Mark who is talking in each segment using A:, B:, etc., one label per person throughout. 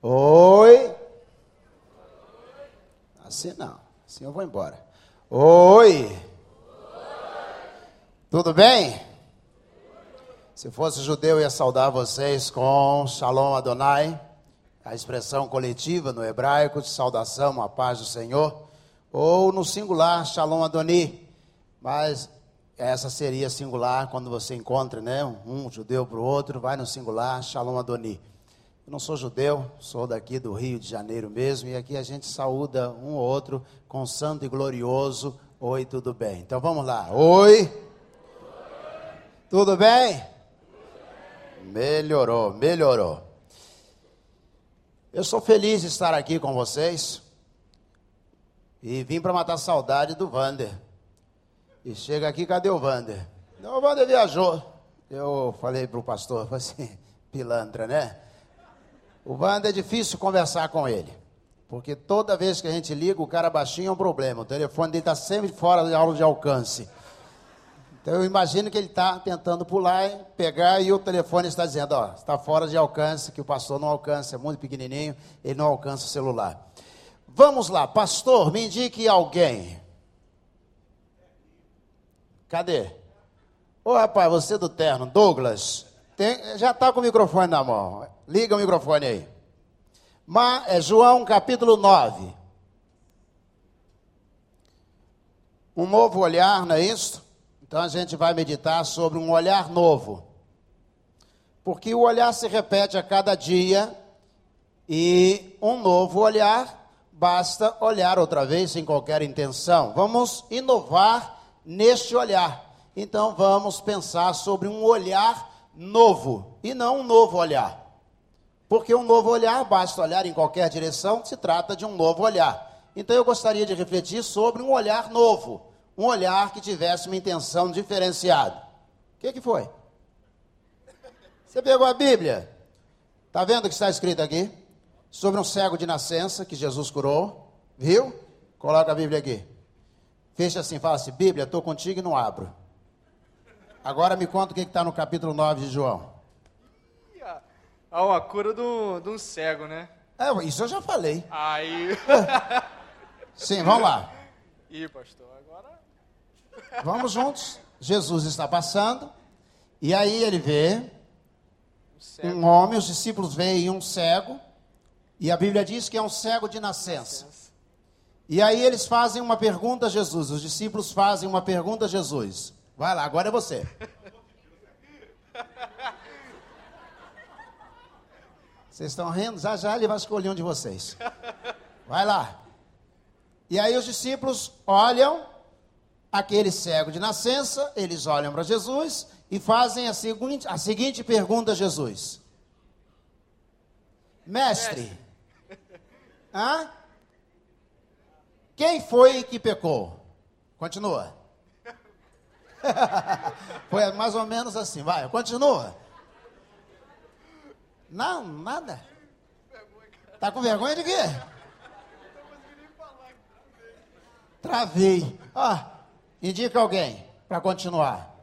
A: Oi. Assim não. Assim eu vou embora. Oi. Tudo bem? Se fosse judeu, eu ia saudar vocês com Shalom Adonai, a expressão coletiva no hebraico de saudação, a paz do Senhor, ou no singular, Shalom Adoni, mas essa seria singular quando você encontra né, um judeu para o outro, vai no singular, Shalom Adoni. Eu não sou judeu, sou daqui do Rio de Janeiro mesmo, e aqui a gente saúda um ou outro com santo e glorioso. Oi, tudo bem? Então vamos lá. Oi. Tudo bem? Melhorou, melhorou. Eu sou feliz de estar aqui com vocês e vim para matar saudade do Vander. E chega aqui, cadê o Vander? Não, o Vander viajou. Eu falei para o pastor, falei assim, pilantra, né? O Wander é difícil conversar com ele. Porque toda vez que a gente liga, o cara baixinho é um problema. O telefone dele está sempre fora de aula de alcance. Então eu imagino que ele está tentando pular, e pegar e o telefone está dizendo, ó, está fora de alcance, que o pastor não alcança, é muito pequenininho, ele não alcança o celular. Vamos lá, pastor, me indique alguém. Cadê? Ô rapaz, você do terno, Douglas, tem, já está com o microfone na mão. Liga o microfone aí. Ma, é João capítulo 9. Um novo olhar, não é isso? Então a gente vai meditar sobre um olhar novo. Porque o olhar se repete a cada dia e um novo olhar basta olhar outra vez sem qualquer intenção. Vamos inovar neste olhar. Então vamos pensar sobre um olhar novo e não um novo olhar. Porque um novo olhar, basta olhar em qualquer direção, se trata de um novo olhar. Então eu gostaria de refletir sobre um olhar novo, um olhar que tivesse uma intenção diferenciada. O que, que foi? Você pegou a Bíblia? Está vendo o que está escrito aqui? Sobre um cego de nascença que Jesus curou. Viu? Coloca a Bíblia aqui. Fecha assim, fala assim: Bíblia, estou contigo e não abro. Agora me conta o que está no capítulo 9 de João.
B: Ah, uma cura de um cego, né?
A: É, isso eu já falei.
B: Aí.
A: Sim, vamos lá.
B: Ih, pastor, agora.
A: Vamos juntos. Jesus está passando. E aí ele vê um, um homem, os discípulos veem um cego. E a Bíblia diz que é um cego de nascença. E aí eles fazem uma pergunta a Jesus. Os discípulos fazem uma pergunta a Jesus. Vai lá, agora é você. Vocês estão rindo? Já já ele vai escolher um de vocês. Vai lá. E aí os discípulos olham aquele cego de nascença, eles olham para Jesus e fazem a seguinte, a seguinte pergunta a Jesus: Mestre, hã? quem foi que pecou? Continua. Foi mais ou menos assim, vai, continua. Não, nada. Tá com vergonha de quê? Travei. Ah, indica alguém para continuar.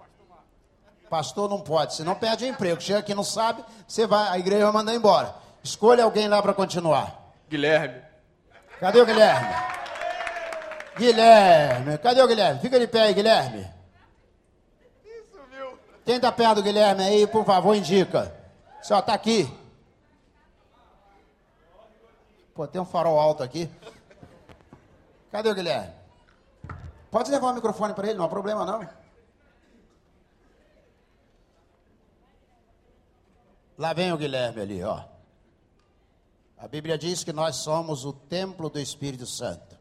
A: Pastor não pode, senão perde o emprego. Chega aqui não sabe, você vai, a igreja vai mandar embora. Escolha alguém lá para continuar.
B: Guilherme.
A: Cadê o Guilherme? Guilherme, cadê o Guilherme? Fica de pé aí, Guilherme. Quem está perto do Guilherme aí, por favor, indica. Só está aqui. Pô, tem um farol alto aqui. Cadê o Guilherme? Pode levar o microfone para ele, não há problema não. Lá vem o Guilherme ali, ó. A Bíblia diz que nós somos o templo do Espírito Santo.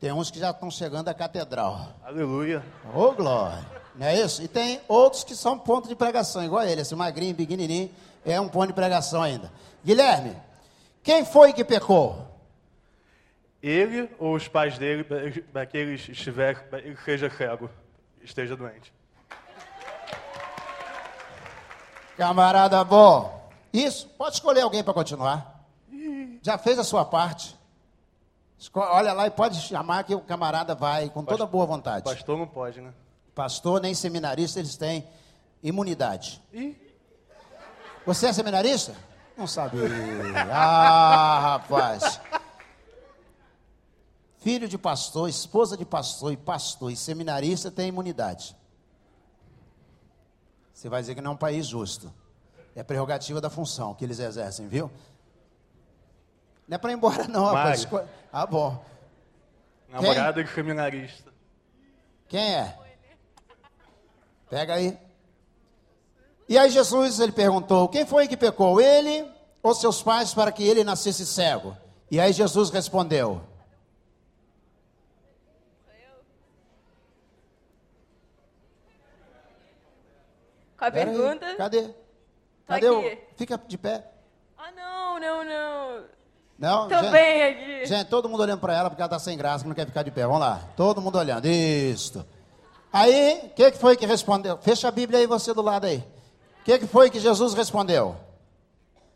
A: Tem uns que já estão chegando à catedral.
B: Aleluia.
A: Ô, oh, glória. Não é isso? E tem outros que são ponto de pregação, igual ele, esse magrinho, pequenininho, é um ponto de pregação ainda. Guilherme, quem foi que pecou?
B: Ele ou os pais dele, para que ele estiver, ele seja cego, esteja doente.
A: Camarada bom. Isso, pode escolher alguém para continuar. Já fez a sua parte. Olha lá e pode chamar que o camarada vai com toda boa vontade.
B: Pastor não pode, né?
A: Pastor nem seminarista, eles têm imunidade. Você é seminarista? Não sabia. Ah, rapaz. Filho de pastor, esposa de pastor e pastor e seminarista tem imunidade. Você vai dizer que não é um país justo. É prerrogativa da função que eles exercem, viu? Não é para ir embora, não, rapaz. Ah, bom.
B: Namorada de seminarista.
A: Quem é? Pega aí. E aí Jesus ele perguntou: quem foi que pecou? Ele ou seus pais para que ele nascesse cego? E aí Jesus respondeu:
C: Qual a
A: Pera aí,
C: pergunta?
A: Cadê? Cadê o. Fica de pé.
C: Ah, não, não, não.
A: Não,
C: Tô
A: gente,
C: bem aqui.
A: gente, todo mundo olhando para ela porque ela está sem graça, que não quer ficar de pé. Vamos lá, todo mundo olhando. Isso. Aí, o que, que foi que respondeu? Fecha a Bíblia aí, você do lado aí. O que, que foi que Jesus respondeu?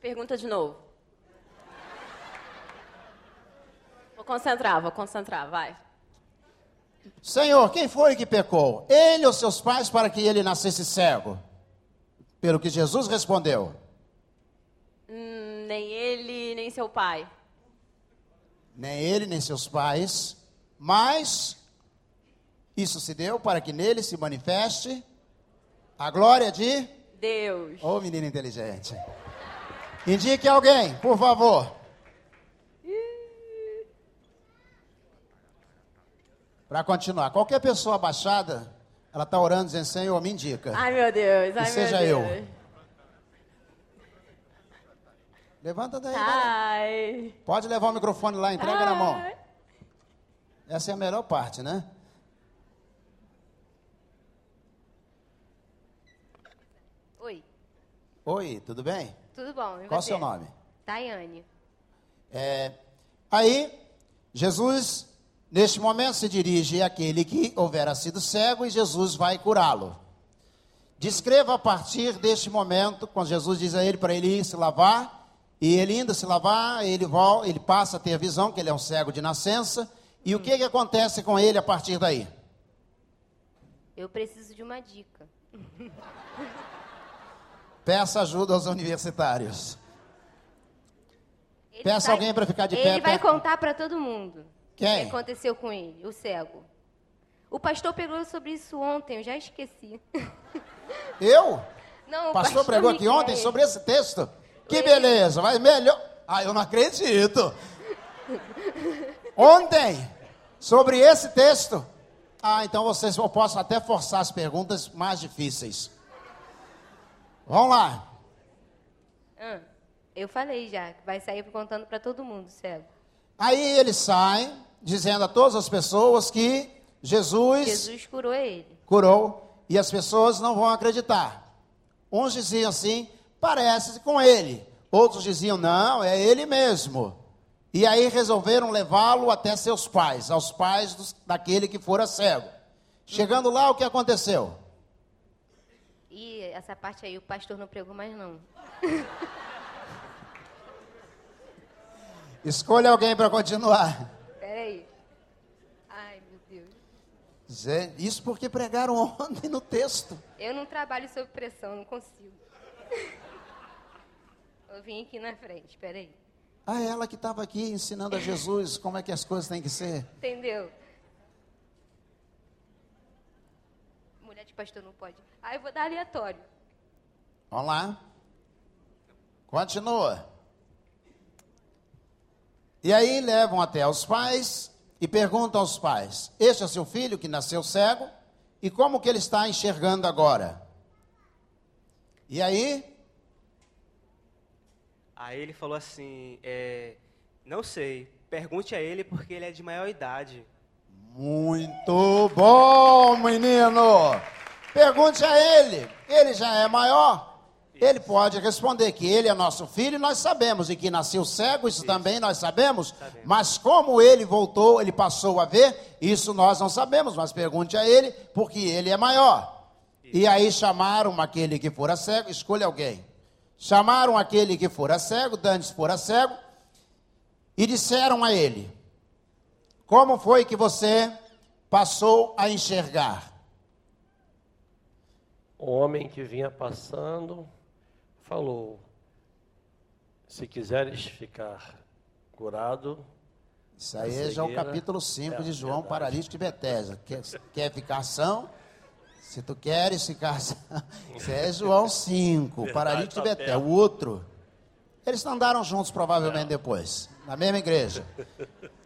C: Pergunta de novo. Vou concentrar, vou concentrar, vai.
A: Senhor, quem foi que pecou? Ele ou seus pais para que ele nascesse cego? Pelo que Jesus respondeu.
C: Hum, nem ele, nem seu pai.
A: Nem ele, nem seus pais, mas isso se deu para que nele se manifeste a glória de.
C: Deus.
A: Ô menino inteligente. Indique alguém, por favor. Para continuar, qualquer pessoa abaixada, ela está orando dizendo: Senhor, me indica.
C: Ai, meu Deus, ai,
A: seja
C: meu
A: eu.
C: Deus.
A: Levanta daí.
C: Ai.
A: Pode levar o microfone lá, entrega na mão.
C: Ai.
A: Essa é a melhor parte, né?
D: Oi,
A: Oi, tudo bem?
D: tudo bom? E
A: Qual o seu nome?
D: Tayane.
A: É, aí, Jesus, neste momento, se dirige àquele que houvera sido cego e Jesus vai curá-lo. Descreva a partir deste momento, quando Jesus diz a ele para ele ir se lavar, e ele indo se lavar, ele, volta, ele passa a ter visão, que ele é um cego de nascença, e o que, que acontece com ele a partir daí?
D: Eu preciso de uma dica.
A: Peça ajuda aos universitários.
D: Ele
A: Peça
D: vai-
A: alguém para ficar de
D: ele
A: pé.
D: Ele vai
A: perto-
D: contar para todo mundo.
A: Quem?
D: O que aconteceu com ele, o cego. O pastor pregou sobre isso ontem, eu já esqueci.
A: Eu?
D: Não,
A: O pastor pregou aqui ontem sobre esse texto. Que
D: Ele-
A: beleza, mas melhor. Ah, eu não acredito. Ontem, sobre esse texto. Ah, então vocês eu posso até forçar as perguntas mais difíceis. Vamos lá.
D: Ah, eu falei já, que vai sair contando para todo mundo, cego.
A: Aí ele sai, dizendo a todas as pessoas que Jesus,
D: Jesus curou ele.
A: curou e as pessoas não vão acreditar. Uns diziam assim, parece com ele. Outros diziam, não, é ele mesmo. E aí resolveram levá-lo até seus pais, aos pais dos- daquele que fora cego. Chegando lá, o que aconteceu?
D: Essa parte aí o pastor não pregou mais não.
A: Escolha alguém para continuar.
D: Peraí. Ai, meu Deus.
A: Zé, Isso porque pregaram ontem no texto.
D: Eu não trabalho sob pressão, não consigo. Eu vim aqui na frente, peraí.
A: Ah, ela que estava aqui ensinando a Jesus como é que as coisas têm que ser.
D: Entendeu? De pastor não pode. Ah, eu vou dar aleatório.
A: Vamos lá. Continua. E aí levam até os pais e perguntam aos pais: Este é seu filho que nasceu cego? E como que ele está enxergando agora? E aí,
E: Aí ele falou assim, é, não sei, pergunte a ele porque ele é de maior idade.
A: muito bom, menino. Pergunte a ele. Ele já é maior. Ele pode responder que ele é nosso filho, nós sabemos, e que nasceu cego, isso, também nós sabemos.
E: Sabemos.
A: Mas como ele voltou, ele passou a ver, isso nós não sabemos, mas pergunte a ele, porque ele é maior. E aí chamaram aquele que fora cego, escolha alguém. Chamaram aquele que fora cego, Dantes fora cego, e disseram a ele: Como foi que você passou a enxergar?
F: O homem que vinha passando falou: Se quiseres ficar curado,
A: Isso aí
F: A
A: já é o
F: cegueira
A: capítulo 5
F: é
A: de João
F: verdade.
A: Paralítico de Betesda. Quer, quer ficar são? Se tu queres ficar são, isso é João 5,
F: Verdade,
A: Paralítico de Betesda. O outro. Eles andaram juntos provavelmente depois, na mesma igreja.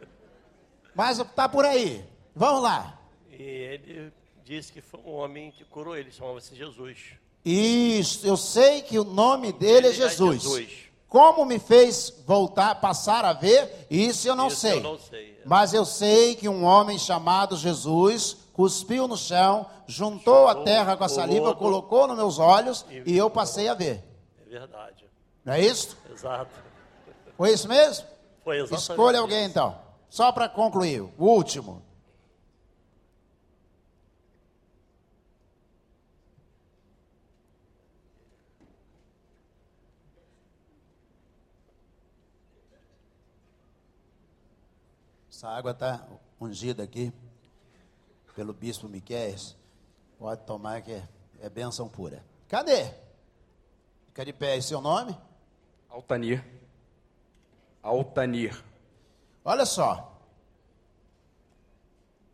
A: Mas tá por aí. Vamos lá.
F: e ele disse que foi um homem que curou ele, chamava-se Jesus.
A: Isso, eu sei que o nome dele é
F: Ele é
A: Jesus.
F: Jesus.
A: Como me fez voltar, passar a ver, isso eu não
F: Isso
A: sei.
F: eu não sei.
A: Mas eu sei que um homem chamado Jesus cuspiu no chão, juntou a
F: Juntou
A: terra com a saliva, colocou nos meus olhos
F: E-
A: e eu passei a ver.
F: É verdade.
A: Não é isso?
F: Exato.
A: Foi isso mesmo?
F: Foi exatamente
A: Escolha alguém
F: isso.
A: então. Só para concluir, o último. Essa água está ungida aqui pelo bispo Miquéias. Pode tomar que é, é bênção pura. Cadê? Fica de pé, seu nome?
G: Altanir. Altanir.
A: Olha só.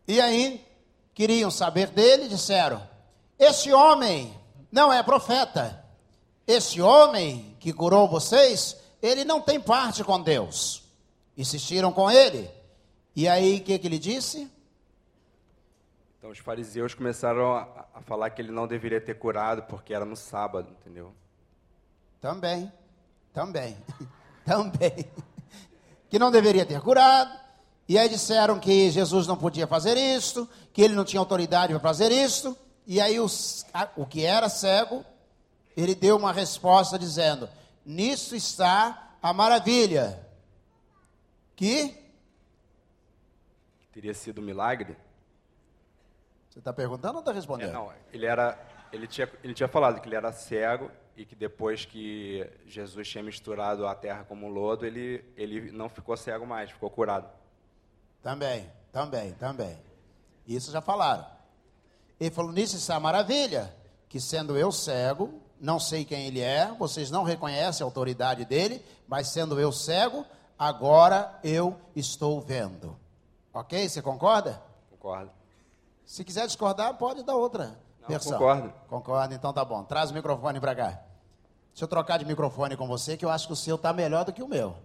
A: E aí, queriam saber dele, disseram: Esse homem não é profeta. Esse homem que curou vocês, ele não tem parte com Deus. Insistiram com ele. E aí, o que, que ele disse?
G: Então os fariseus começaram a, a falar que ele não deveria ter curado porque era no sábado, entendeu?
A: Também, também, também. Que não deveria ter curado. E aí disseram que Jesus não podia fazer isto, que ele não tinha autoridade para fazer isto. E aí os- a- o que era cego, ele deu uma resposta dizendo: Nisso está a maravilha. Que?
G: Teria sido um milagre?
A: Você está perguntando ou está
G: É,
A: respondendo?
G: não, ele era, ele tinha, ele tinha falado que ele era cego e que depois que Jesus tinha misturado a terra como lodo, ele, ele não ficou cego mais, ficou curado.
A: Também, também, também. Isso já falaram. Ele falou: Nisso está a maravilha, que sendo eu cego, não sei quem ele é, vocês não reconhecem a autoridade dele, mas sendo eu cego, agora eu estou vendo. Ok? Você concorda?
G: Concordo.
A: Se quiser discordar, pode dar outra
G: Não,
A: versão.
G: concordo.
A: Concorda, então tá bom. Traz o microfone para cá. Deixa eu trocar de microfone com você, que eu acho que o seu está melhor do que o meu.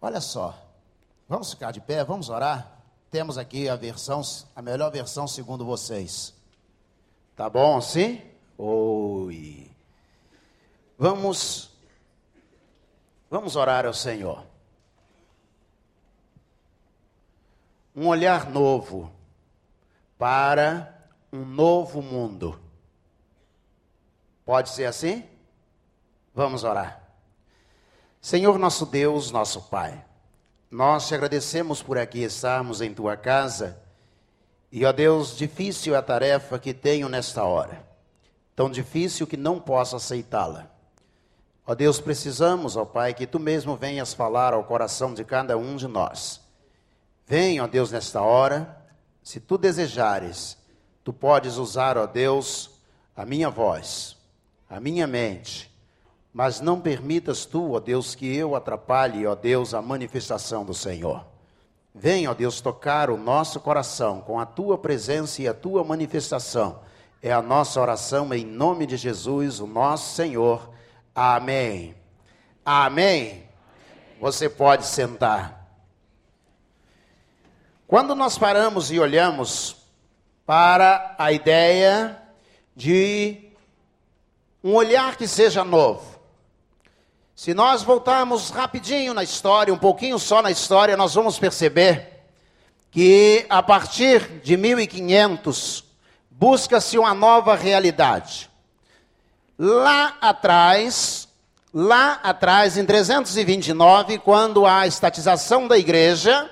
A: Olha só. Vamos ficar de pé, vamos orar? Temos aqui a versão, a melhor versão segundo vocês. Tá bom assim? Oi. Vamos Vamos orar ao Senhor. Um olhar novo para um novo mundo. Pode ser assim? Vamos orar. Senhor nosso Deus, nosso Pai, nós te agradecemos por aqui estarmos em tua casa. E, ó Deus, difícil é a tarefa que tenho nesta hora. Tão difícil que não posso aceitá-la. Ó Deus, precisamos, ó Pai, que tu mesmo venhas falar ao coração de cada um de nós. Vem, ó Deus, nesta hora, se tu desejares, tu podes usar, ó Deus, a minha voz, a minha mente, mas não permitas tu, ó Deus, que eu atrapalhe, ó Deus, a manifestação do Senhor. Vem, ó Deus, tocar o nosso coração com a tua presença e a tua manifestação. É a nossa oração em nome de Jesus, o nosso Senhor. Amém. Amém. Você pode sentar. Quando nós paramos e olhamos para a ideia de um olhar que seja novo, se nós voltarmos rapidinho na história, um pouquinho só na história, nós vamos perceber que a partir de 1500 busca-se uma nova realidade. Lá atrás, lá atrás, em 329, quando há a estatização da igreja,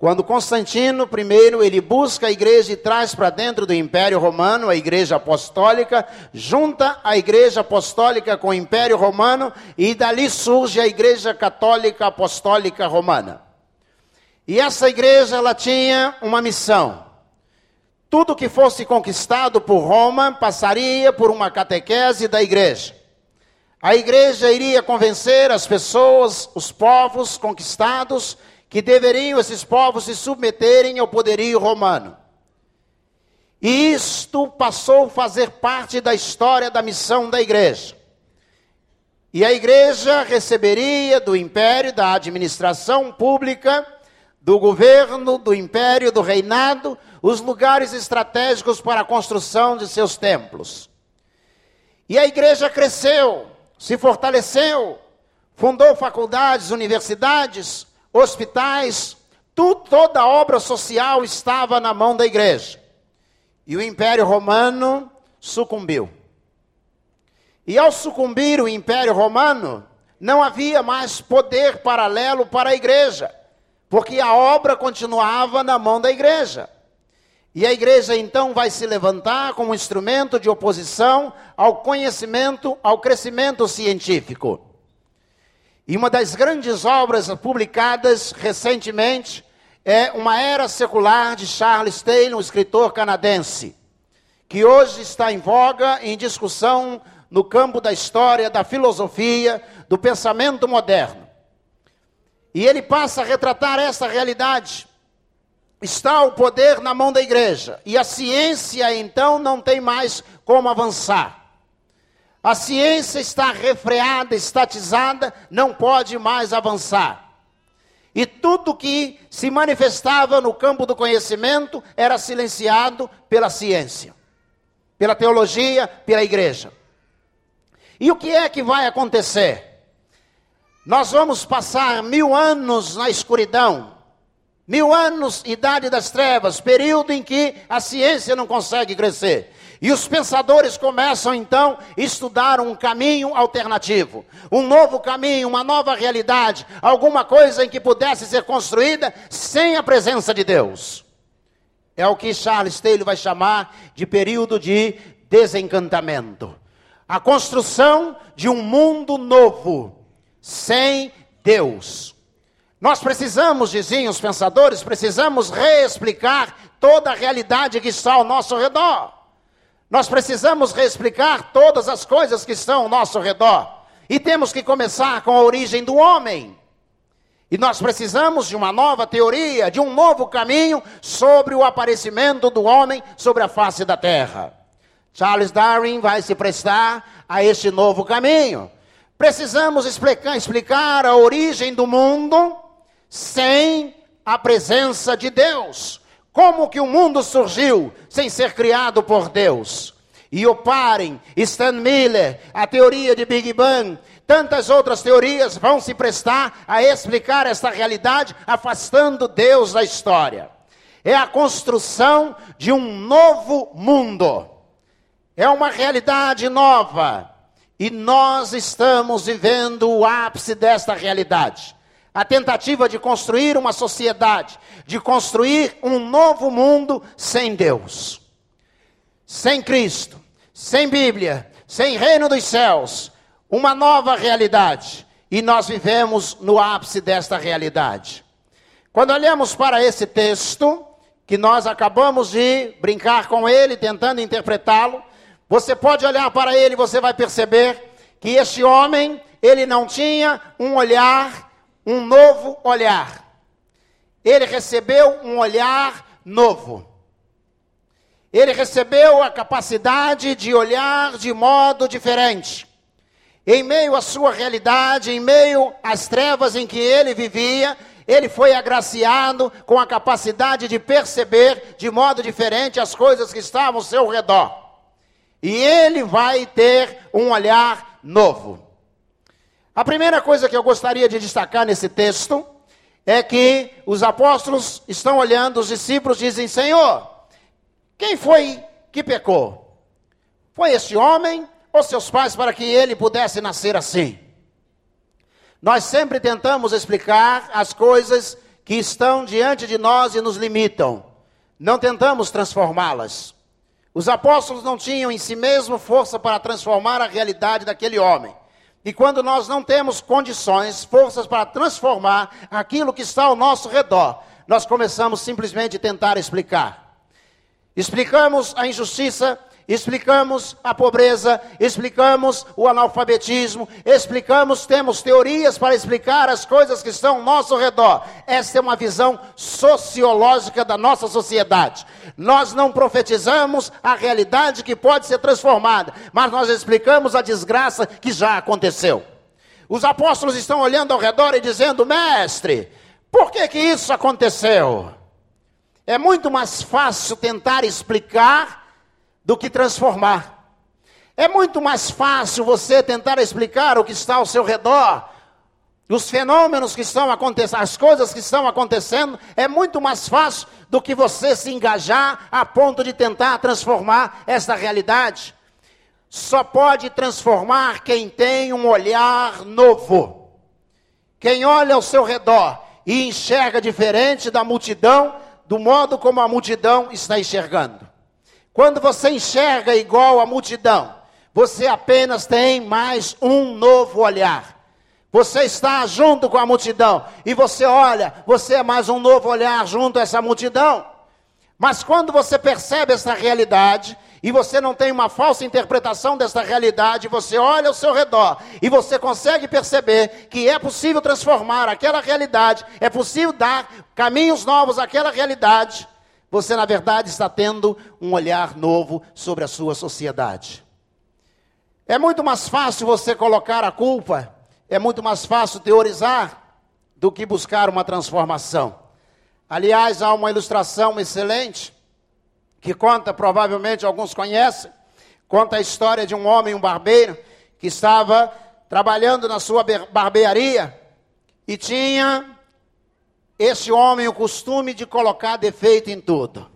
A: quando Constantino I ele busca a igreja e traz para dentro do Império Romano a igreja apostólica, junta a igreja apostólica com o Império Romano e dali surge a igreja católica apostólica romana. E essa igreja ela tinha uma missão. Tudo que fosse conquistado por Roma passaria por uma catequese da igreja. A igreja iria convencer as pessoas, os povos conquistados, que deveriam esses povos se submeterem ao poderio romano. E isto passou a fazer parte da história da missão da igreja. E a igreja receberia do império, da administração pública, do governo, do império, do reinado, os lugares estratégicos para a construção de seus templos. E a igreja cresceu, se fortaleceu, fundou faculdades, universidades, hospitais, tudo, toda obra social estava na mão da igreja. E o Império Romano sucumbiu. E ao sucumbir o Império Romano, não havia mais poder paralelo para a igreja, porque a obra continuava na mão da igreja. E a igreja então vai se levantar como instrumento de oposição ao conhecimento, ao crescimento científico. E uma das grandes obras publicadas recentemente é Uma Era Secular de Charles Taylor, um escritor canadense, que hoje está em voga em discussão no campo da história, da filosofia, do pensamento moderno. E ele passa a retratar essa realidade está o poder na mão da igreja. E a ciência, então, não tem mais como avançar. A ciência está refreada, estatizada, não pode mais avançar. E tudo que se manifestava no campo do conhecimento era silenciado pela ciência, pela teologia, pela igreja. E o que é que vai acontecer? Nós vamos passar mil anos na escuridão, Mil anos, idade das trevas, período em que a ciência não consegue crescer. E os pensadores começam então a estudar um caminho alternativo, um novo caminho, uma nova realidade, alguma coisa em que pudesse ser construída sem a presença de Deus. É o que Charles Taylor vai chamar de período de desencantamento. A construção de um mundo novo, sem Deus. Nós precisamos, diziam os pensadores, precisamos reexplicar toda a realidade que está ao nosso redor. Nós precisamos reexplicar todas as coisas que estão ao nosso redor. E temos que começar com a origem do homem. E nós precisamos de uma nova teoria, de um novo caminho sobre o aparecimento do homem sobre a face da terra. Charles Darwin vai se prestar a este novo caminho. Precisamos explicar, explicar a origem do mundo sem a presença de Deus. Como que o mundo surgiu sem ser criado por Deus? E o Parem, Stan Miller, a teoria de Big Bang, tantas outras teorias vão se prestar a explicar esta realidade, afastando Deus da história. É a construção de um novo mundo. É uma realidade nova. E nós estamos vivendo o ápice desta realidade a tentativa de construir uma sociedade, de construir um novo mundo sem Deus, sem Cristo, sem Bíblia, sem reino dos céus, uma nova realidade. E nós vivemos no ápice desta realidade. Quando olhamos para esse texto, que nós acabamos de brincar com ele, tentando interpretá-lo, você pode olhar para ele e você vai perceber que este homem, ele não tinha um olhar um novo olhar. Ele recebeu um olhar novo. Ele recebeu a capacidade de olhar de modo diferente. Em meio à sua realidade, em meio às trevas em que ele vivia, ele foi agraciado com a capacidade de perceber de modo diferente as coisas que estavam ao seu redor. E ele vai ter um olhar novo. A primeira coisa que eu gostaria de destacar nesse texto é que os apóstolos estão olhando, os discípulos dizem: Senhor, quem foi que pecou? Foi este homem ou seus pais para que ele pudesse nascer assim? Nós sempre tentamos explicar as coisas que estão diante de nós e nos limitam. Não tentamos transformá-las. Os apóstolos não tinham em si mesmo força para transformar a realidade daquele homem. E quando nós não temos condições, forças para transformar aquilo que está ao nosso redor, nós começamos simplesmente a tentar explicar. Explicamos a injustiça explicamos a pobreza, explicamos o analfabetismo, explicamos, temos teorias para explicar as coisas que estão ao nosso redor. Essa é uma visão sociológica da nossa sociedade. Nós não profetizamos a realidade que pode ser transformada, mas nós explicamos a desgraça que já aconteceu. Os apóstolos estão olhando ao redor e dizendo: Mestre, por que, que isso aconteceu? É muito mais fácil tentar explicar do que transformar. É muito mais fácil você tentar explicar o que está ao seu redor, os fenômenos que estão acontecendo, as coisas que estão acontecendo, é muito mais fácil do que você se engajar a ponto de tentar transformar essa realidade. Só pode transformar quem tem um olhar novo. Quem olha ao seu redor e enxerga diferente da multidão, do modo como a multidão está enxergando. Quando você enxerga igual à multidão, você apenas tem mais um novo olhar. Você está junto com a multidão e você olha, você é mais um novo olhar junto a essa multidão. Mas quando você percebe essa realidade e você não tem uma falsa interpretação dessa realidade, você olha ao seu redor e você consegue perceber que é possível transformar aquela realidade, é possível dar caminhos novos àquela realidade. Você, na verdade, está tendo um olhar novo sobre a sua sociedade. É muito mais fácil você colocar a culpa é muito mais fácil teorizar do que buscar uma transformação. Aliás, há uma ilustração excelente que conta, provavelmente alguns conhecem, conta a história de um homem, um barbeiro, que estava trabalhando na sua barbearia e tinha esse homem o costume de colocar defeito em tudo.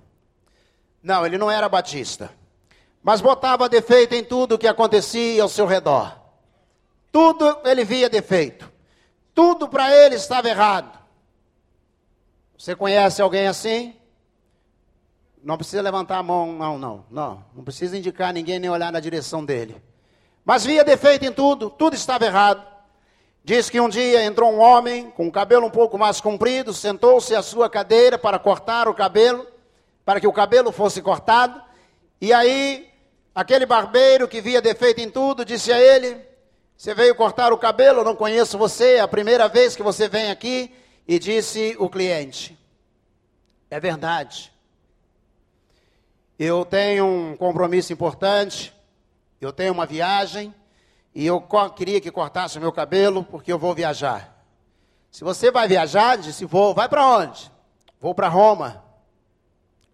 A: Não, ele não era batista, mas botava defeito em tudo que acontecia ao seu redor. Tudo ele via defeito. Tudo para ele estava errado. Você conhece alguém assim? Não precisa levantar a mão, não, não, não. Não precisa indicar ninguém nem olhar na direção dele. Mas via defeito em tudo, tudo estava errado. Diz que um dia entrou um homem com o cabelo um pouco mais comprido, sentou-se à sua cadeira para cortar o cabelo, para que o cabelo fosse cortado. E aí, aquele barbeiro que via defeito em tudo, disse a ele: você veio cortar o cabelo, eu não conheço você, é a primeira vez que você vem aqui. E disse o cliente: É verdade. Eu tenho um compromisso importante, eu tenho uma viagem, e eu queria que cortasse o meu cabelo, porque eu vou viajar. Se você vai viajar, disse: Vou, vai para onde? Vou para Roma.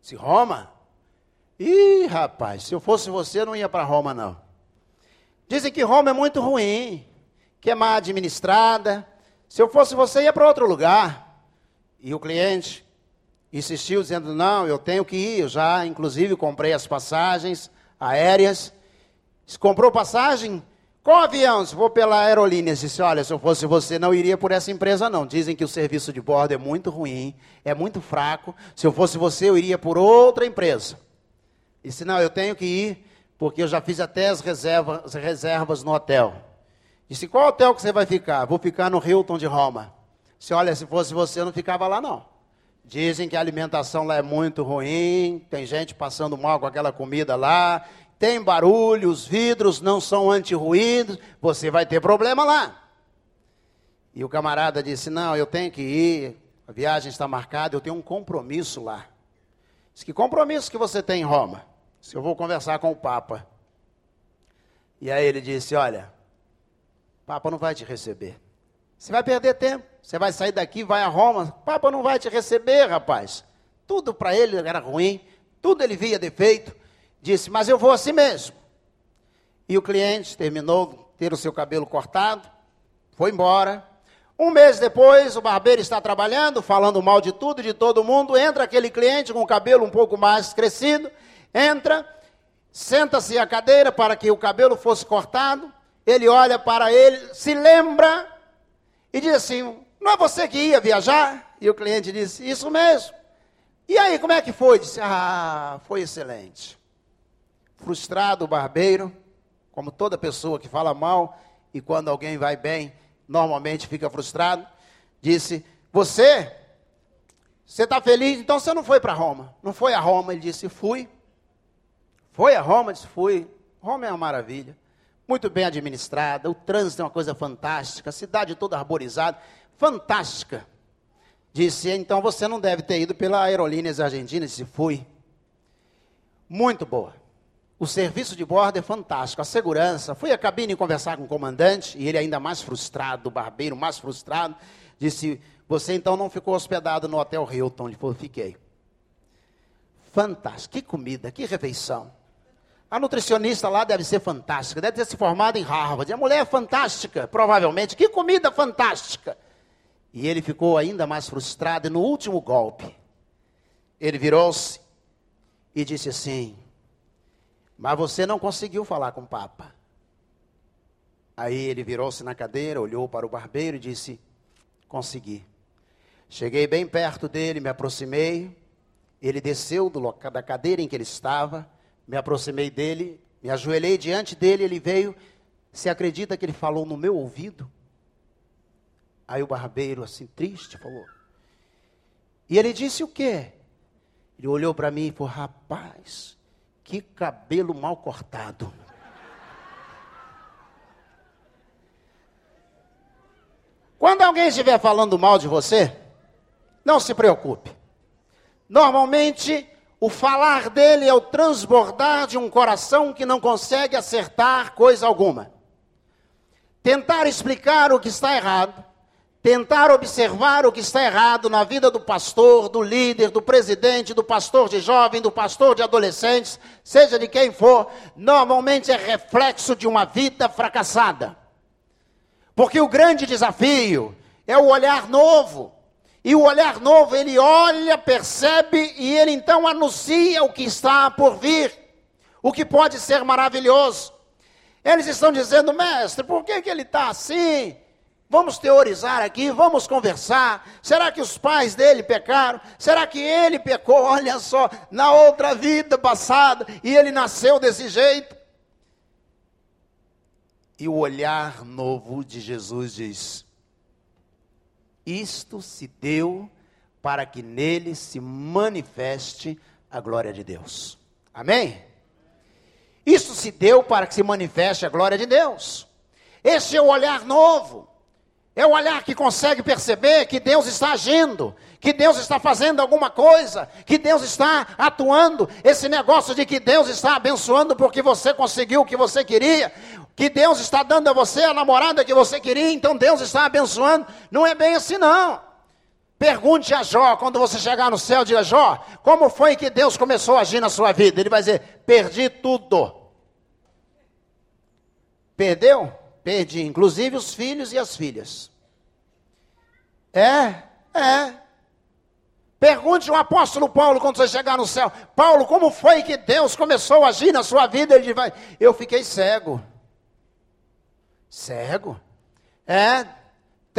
A: Se Roma? Ih, rapaz, se eu fosse você, eu não ia para Roma, não. Dizem que Roma é muito ruim, que é mal administrada. Se eu fosse você, ia para outro lugar. E o cliente insistiu, dizendo: Não, eu tenho que ir. Eu já, inclusive, comprei as passagens aéreas. Se comprou passagem? Qual avião? Se vou pela aerolínea. Disse: Olha, se eu fosse você, não iria por essa empresa, não. Dizem que o serviço de bordo é muito ruim, é muito fraco. Se eu fosse você, eu iria por outra empresa. Disse: Não, eu tenho que ir porque eu já fiz até as reservas, as reservas no hotel. Disse, qual hotel que você vai ficar? Vou ficar no Hilton de Roma. Se olha, se fosse você, eu não ficava lá não. Dizem que a alimentação lá é muito ruim, tem gente passando mal com aquela comida lá, tem barulho, os vidros não são anti-ruídos, você vai ter problema lá. E o camarada disse, não, eu tenho que ir, a viagem está marcada, eu tenho um compromisso lá. Disse, que compromisso que você tem em Roma? se eu vou conversar com o Papa. E aí ele disse: Olha, o Papa não vai te receber. Você vai perder tempo. Você vai sair daqui, vai a Roma. O Papa não vai te receber, rapaz. Tudo para ele era ruim, tudo ele via defeito. Disse: Mas eu vou assim mesmo. E o cliente terminou ter o seu cabelo cortado, foi embora. Um mês depois, o barbeiro está trabalhando, falando mal de tudo e de todo mundo. Entra aquele cliente com o cabelo um pouco mais crescido entra, senta-se à cadeira para que o cabelo fosse cortado. Ele olha para ele, se lembra e diz assim: Não é você que ia viajar? E o cliente disse: Isso mesmo. E aí, como é que foi? Disse: Ah, foi excelente. Frustrado barbeiro, como toda pessoa que fala mal, e quando alguém vai bem, normalmente fica frustrado, disse: Você? Você está feliz? Então você não foi para Roma. Não foi a Roma. Ele disse: Fui. Foi a Roma? Disse, fui. Roma é uma maravilha. Muito bem administrada, o trânsito é uma coisa fantástica, a cidade toda arborizada, fantástica. Disse, então você não deve ter ido pela Aerolíneas Argentina. Disse, fui. Muito boa. O serviço de bordo é fantástico, a segurança. Fui à cabine conversar com o comandante, e ele ainda mais frustrado, o barbeiro mais frustrado, disse, você então não ficou hospedado no Hotel Hilton? Falou, fiquei. Fantástico, que comida, que refeição. A nutricionista lá deve ser fantástica, deve ter se formado em Harvard. A mulher é fantástica, provavelmente. Que comida fantástica. E ele ficou ainda mais frustrado. E no último golpe, ele virou-se e disse assim: Mas você não conseguiu falar com o Papa. Aí ele virou-se na cadeira, olhou para o barbeiro e disse: Consegui. Cheguei bem perto dele, me aproximei. Ele desceu da cadeira em que ele estava me aproximei dele, me ajoelhei diante dele, ele veio. Você acredita que ele falou no meu ouvido? Aí o barbeiro, assim, triste, falou. E ele disse o quê? Ele olhou para mim e falou: Rapaz, que cabelo mal cortado. Quando alguém estiver falando mal de você, não se preocupe. Normalmente o falar dele é o transbordar de um coração que não consegue acertar coisa alguma. Tentar explicar o que está errado, tentar observar o que está errado na vida do pastor, do líder, do presidente, do pastor de jovem, do pastor de adolescentes, seja de quem for, normalmente é reflexo de uma vida fracassada. Porque o grande desafio é o olhar novo e o olhar novo, ele olha, percebe e ele então anuncia o que está por vir, o que pode ser maravilhoso. Eles estão dizendo, mestre, por que, que ele está assim? Vamos teorizar aqui, vamos conversar. Será que os pais dele pecaram? Será que ele pecou? Olha só, na outra vida passada, e ele nasceu desse jeito. E o olhar novo de Jesus diz: isto se deu para que nele se manifeste a glória de Deus. Amém? Isso se deu para que se manifeste a glória de Deus. Esse é o olhar novo. É o olhar que consegue perceber que Deus está agindo, que Deus está fazendo alguma coisa, que Deus está atuando. Esse negócio de que Deus está abençoando porque você conseguiu o que você queria, que Deus está dando a você a namorada que você queria, então Deus está abençoando. Não é bem assim, não. Pergunte a Jó, quando você chegar no céu, diga: Jó, como foi que Deus começou a agir na sua vida? Ele vai dizer: perdi tudo. Perdeu? Perdi, inclusive os filhos e as filhas. É, é. Pergunte ao apóstolo Paulo quando você chegar no céu: Paulo, como foi que Deus começou a agir na sua vida? Ele vai: Eu fiquei cego. Cego? É.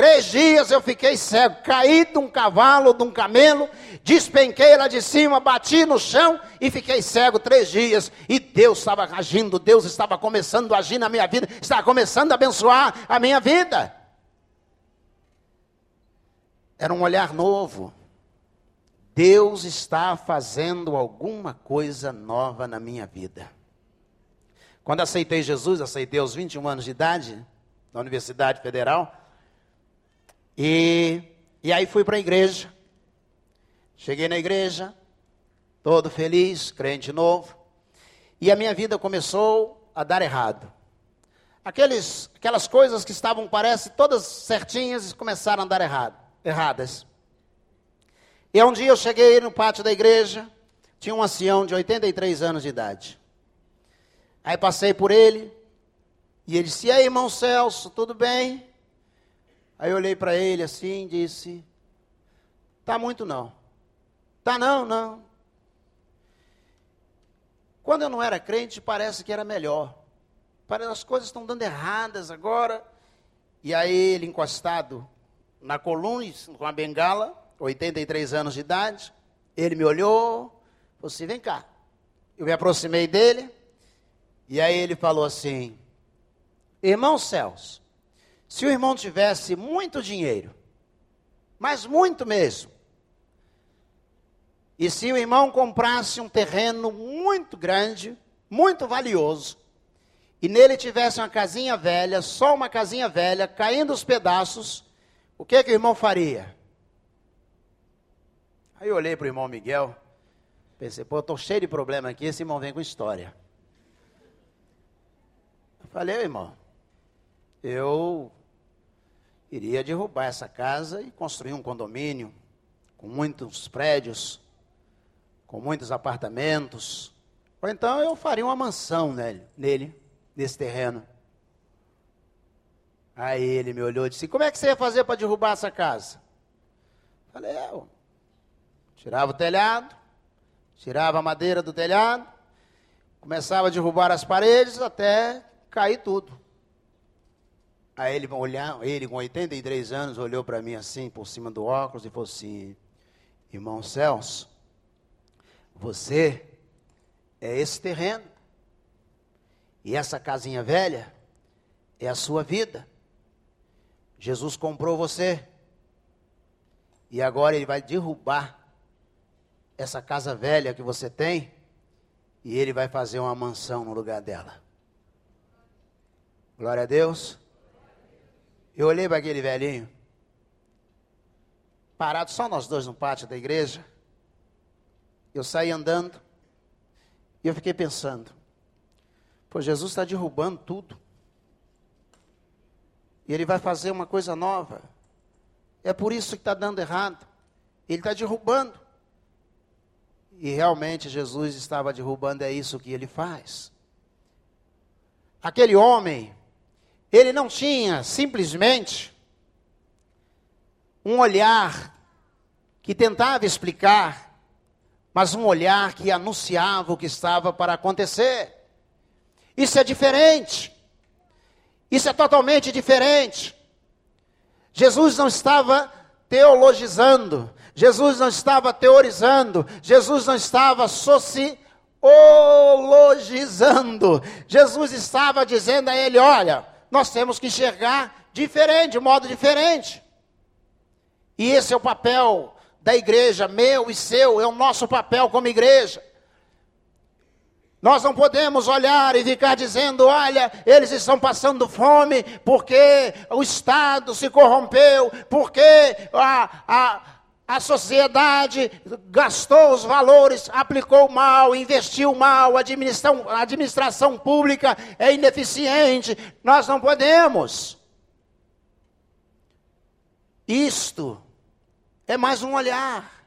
A: Três dias eu fiquei cego, caí de um cavalo, de um camelo, despenquei lá de cima, bati no chão e fiquei cego três dias. E Deus estava agindo, Deus estava começando a agir na minha vida, estava começando a abençoar a minha vida. Era um olhar novo. Deus está fazendo alguma coisa nova na minha vida. Quando aceitei Jesus, aceitei aos 21 anos de idade, na Universidade Federal. E, e aí fui para a igreja. Cheguei na igreja, todo feliz, crente novo. E a minha vida começou a dar errado. Aqueles, aquelas coisas que estavam, parece, todas certinhas, começaram a dar errado, erradas. E um dia eu cheguei no pátio da igreja, tinha um ancião de 83 anos de idade. Aí passei por ele, e ele disse: E aí, irmão Celso, tudo bem? Aí eu olhei para ele assim e disse: Tá muito não. Tá não, não. Quando eu não era crente, parece que era melhor. Parece as coisas estão dando erradas agora. E aí ele encostado na coluna, com a bengala, 83 anos de idade, ele me olhou, falou assim: vem cá. Eu me aproximei dele, e aí ele falou assim: Irmão Celso, se o irmão tivesse muito dinheiro, mas muito mesmo, e se o irmão comprasse um terreno muito grande muito valioso, e nele tivesse uma casinha velha, só uma casinha velha, caindo os pedaços, o que, que o irmão faria? Aí eu olhei para o irmão Miguel, pensei, pô, eu estou cheio de problema aqui, esse irmão vem com história. Eu falei, irmão, eu iria derrubar essa casa e construir um condomínio com muitos prédios, com muitos apartamentos. Ou então eu faria uma mansão nele, nele nesse terreno. Aí ele me olhou e disse: Como é que você ia fazer para derrubar essa casa? Falei: eu tirava o telhado, tirava a madeira do telhado, começava a derrubar as paredes até cair tudo. Aí ele, olhar, ele com 83 anos, olhou para mim assim, por cima do óculos, e falou assim: Irmão Celso, você é esse terreno. E essa casinha velha é a sua vida. Jesus comprou você. E agora ele vai derrubar essa casa velha que você tem e ele vai fazer uma mansão no lugar dela. Glória a Deus. Eu olhei para aquele velhinho, parado só nós dois no pátio da igreja. Eu saí andando e eu fiquei pensando: Pô, Jesus está derrubando tudo. E ele vai fazer uma coisa nova. É por isso que está dando errado. Ele está derrubando. E realmente Jesus estava derrubando, é isso que ele faz. Aquele homem, ele não tinha simplesmente um olhar que tentava explicar, mas um olhar que anunciava o que estava para acontecer. Isso é diferente. Isso é totalmente diferente. Jesus não estava teologizando, Jesus não estava teorizando, Jesus não estava sociologizando. Jesus estava dizendo a ele: olha, nós temos que enxergar diferente, de modo diferente. E esse é o papel da igreja, meu e seu, é o nosso papel como igreja. Nós não podemos olhar e ficar dizendo: olha, eles estão passando fome porque o Estado se corrompeu, porque a, a, a sociedade gastou os valores, aplicou mal, investiu mal, a administração, a administração pública é ineficiente. Nós não podemos. Isto é mais um olhar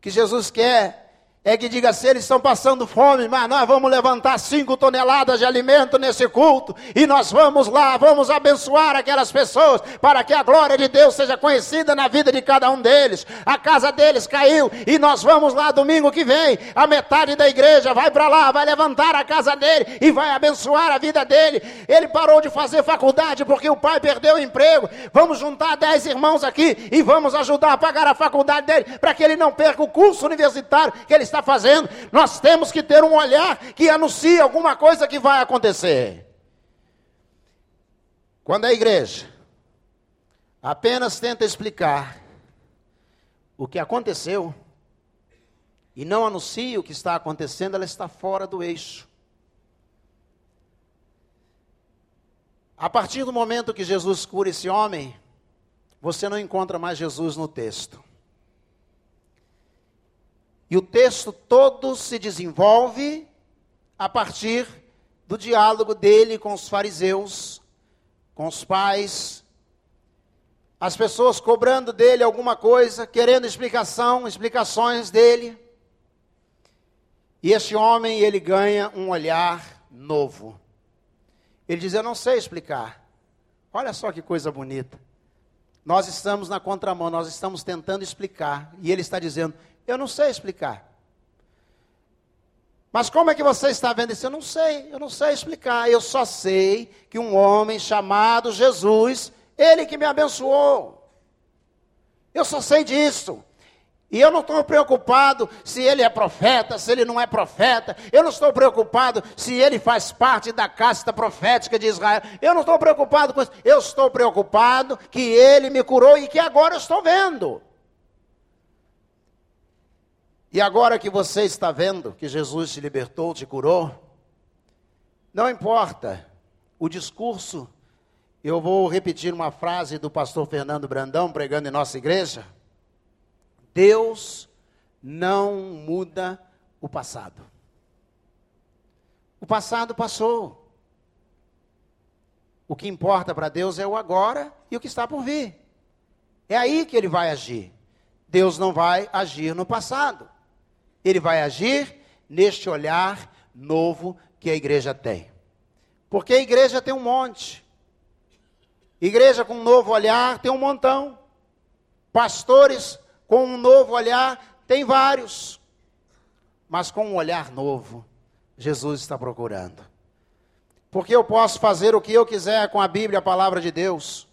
A: que Jesus quer é que diga se eles estão passando fome, mas nós vamos levantar cinco toneladas de alimento nesse culto e nós vamos lá, vamos abençoar aquelas pessoas para que a glória de Deus seja conhecida na vida de cada um deles. A casa deles caiu e nós vamos lá domingo que vem. A metade da igreja vai para lá, vai levantar a casa dele e vai abençoar a vida dele. Ele parou de fazer faculdade porque o pai perdeu o emprego. Vamos juntar dez irmãos aqui e vamos ajudar a pagar a faculdade dele para que ele não perca o curso universitário que ele está está fazendo, nós temos que ter um olhar que anuncia alguma coisa que vai acontecer. Quando a igreja apenas tenta explicar o que aconteceu e não anuncia o que está acontecendo, ela está fora do eixo. A partir do momento que Jesus cura esse homem, você não encontra mais Jesus no texto. E o texto todo se desenvolve a partir do diálogo dele com os fariseus, com os pais, as pessoas cobrando dele alguma coisa, querendo explicação, explicações dele. E este homem, ele ganha um olhar novo. Ele diz: Eu não sei explicar. Olha só que coisa bonita. Nós estamos na contramão, nós estamos tentando explicar. E ele está dizendo: eu não sei explicar. Mas como é que você está vendo isso? Eu não sei, eu não sei explicar. Eu só sei que um homem chamado Jesus, ele que me abençoou. Eu só sei disso. E eu não estou preocupado se ele é profeta, se ele não é profeta. Eu não estou preocupado se ele faz parte da casta profética de Israel. Eu não estou preocupado com isso. Eu estou preocupado que ele me curou e que agora eu estou vendo. E agora que você está vendo que Jesus te libertou, te curou, não importa o discurso, eu vou repetir uma frase do pastor Fernando Brandão, pregando em nossa igreja. Deus não muda o passado. O passado passou. O que importa para Deus é o agora e o que está por vir. É aí que ele vai agir. Deus não vai agir no passado. Ele vai agir neste olhar novo que a igreja tem. Porque a igreja tem um monte. Igreja com um novo olhar tem um montão. Pastores com um novo olhar tem vários. Mas com um olhar novo, Jesus está procurando. Porque eu posso fazer o que eu quiser com a Bíblia, a palavra de Deus.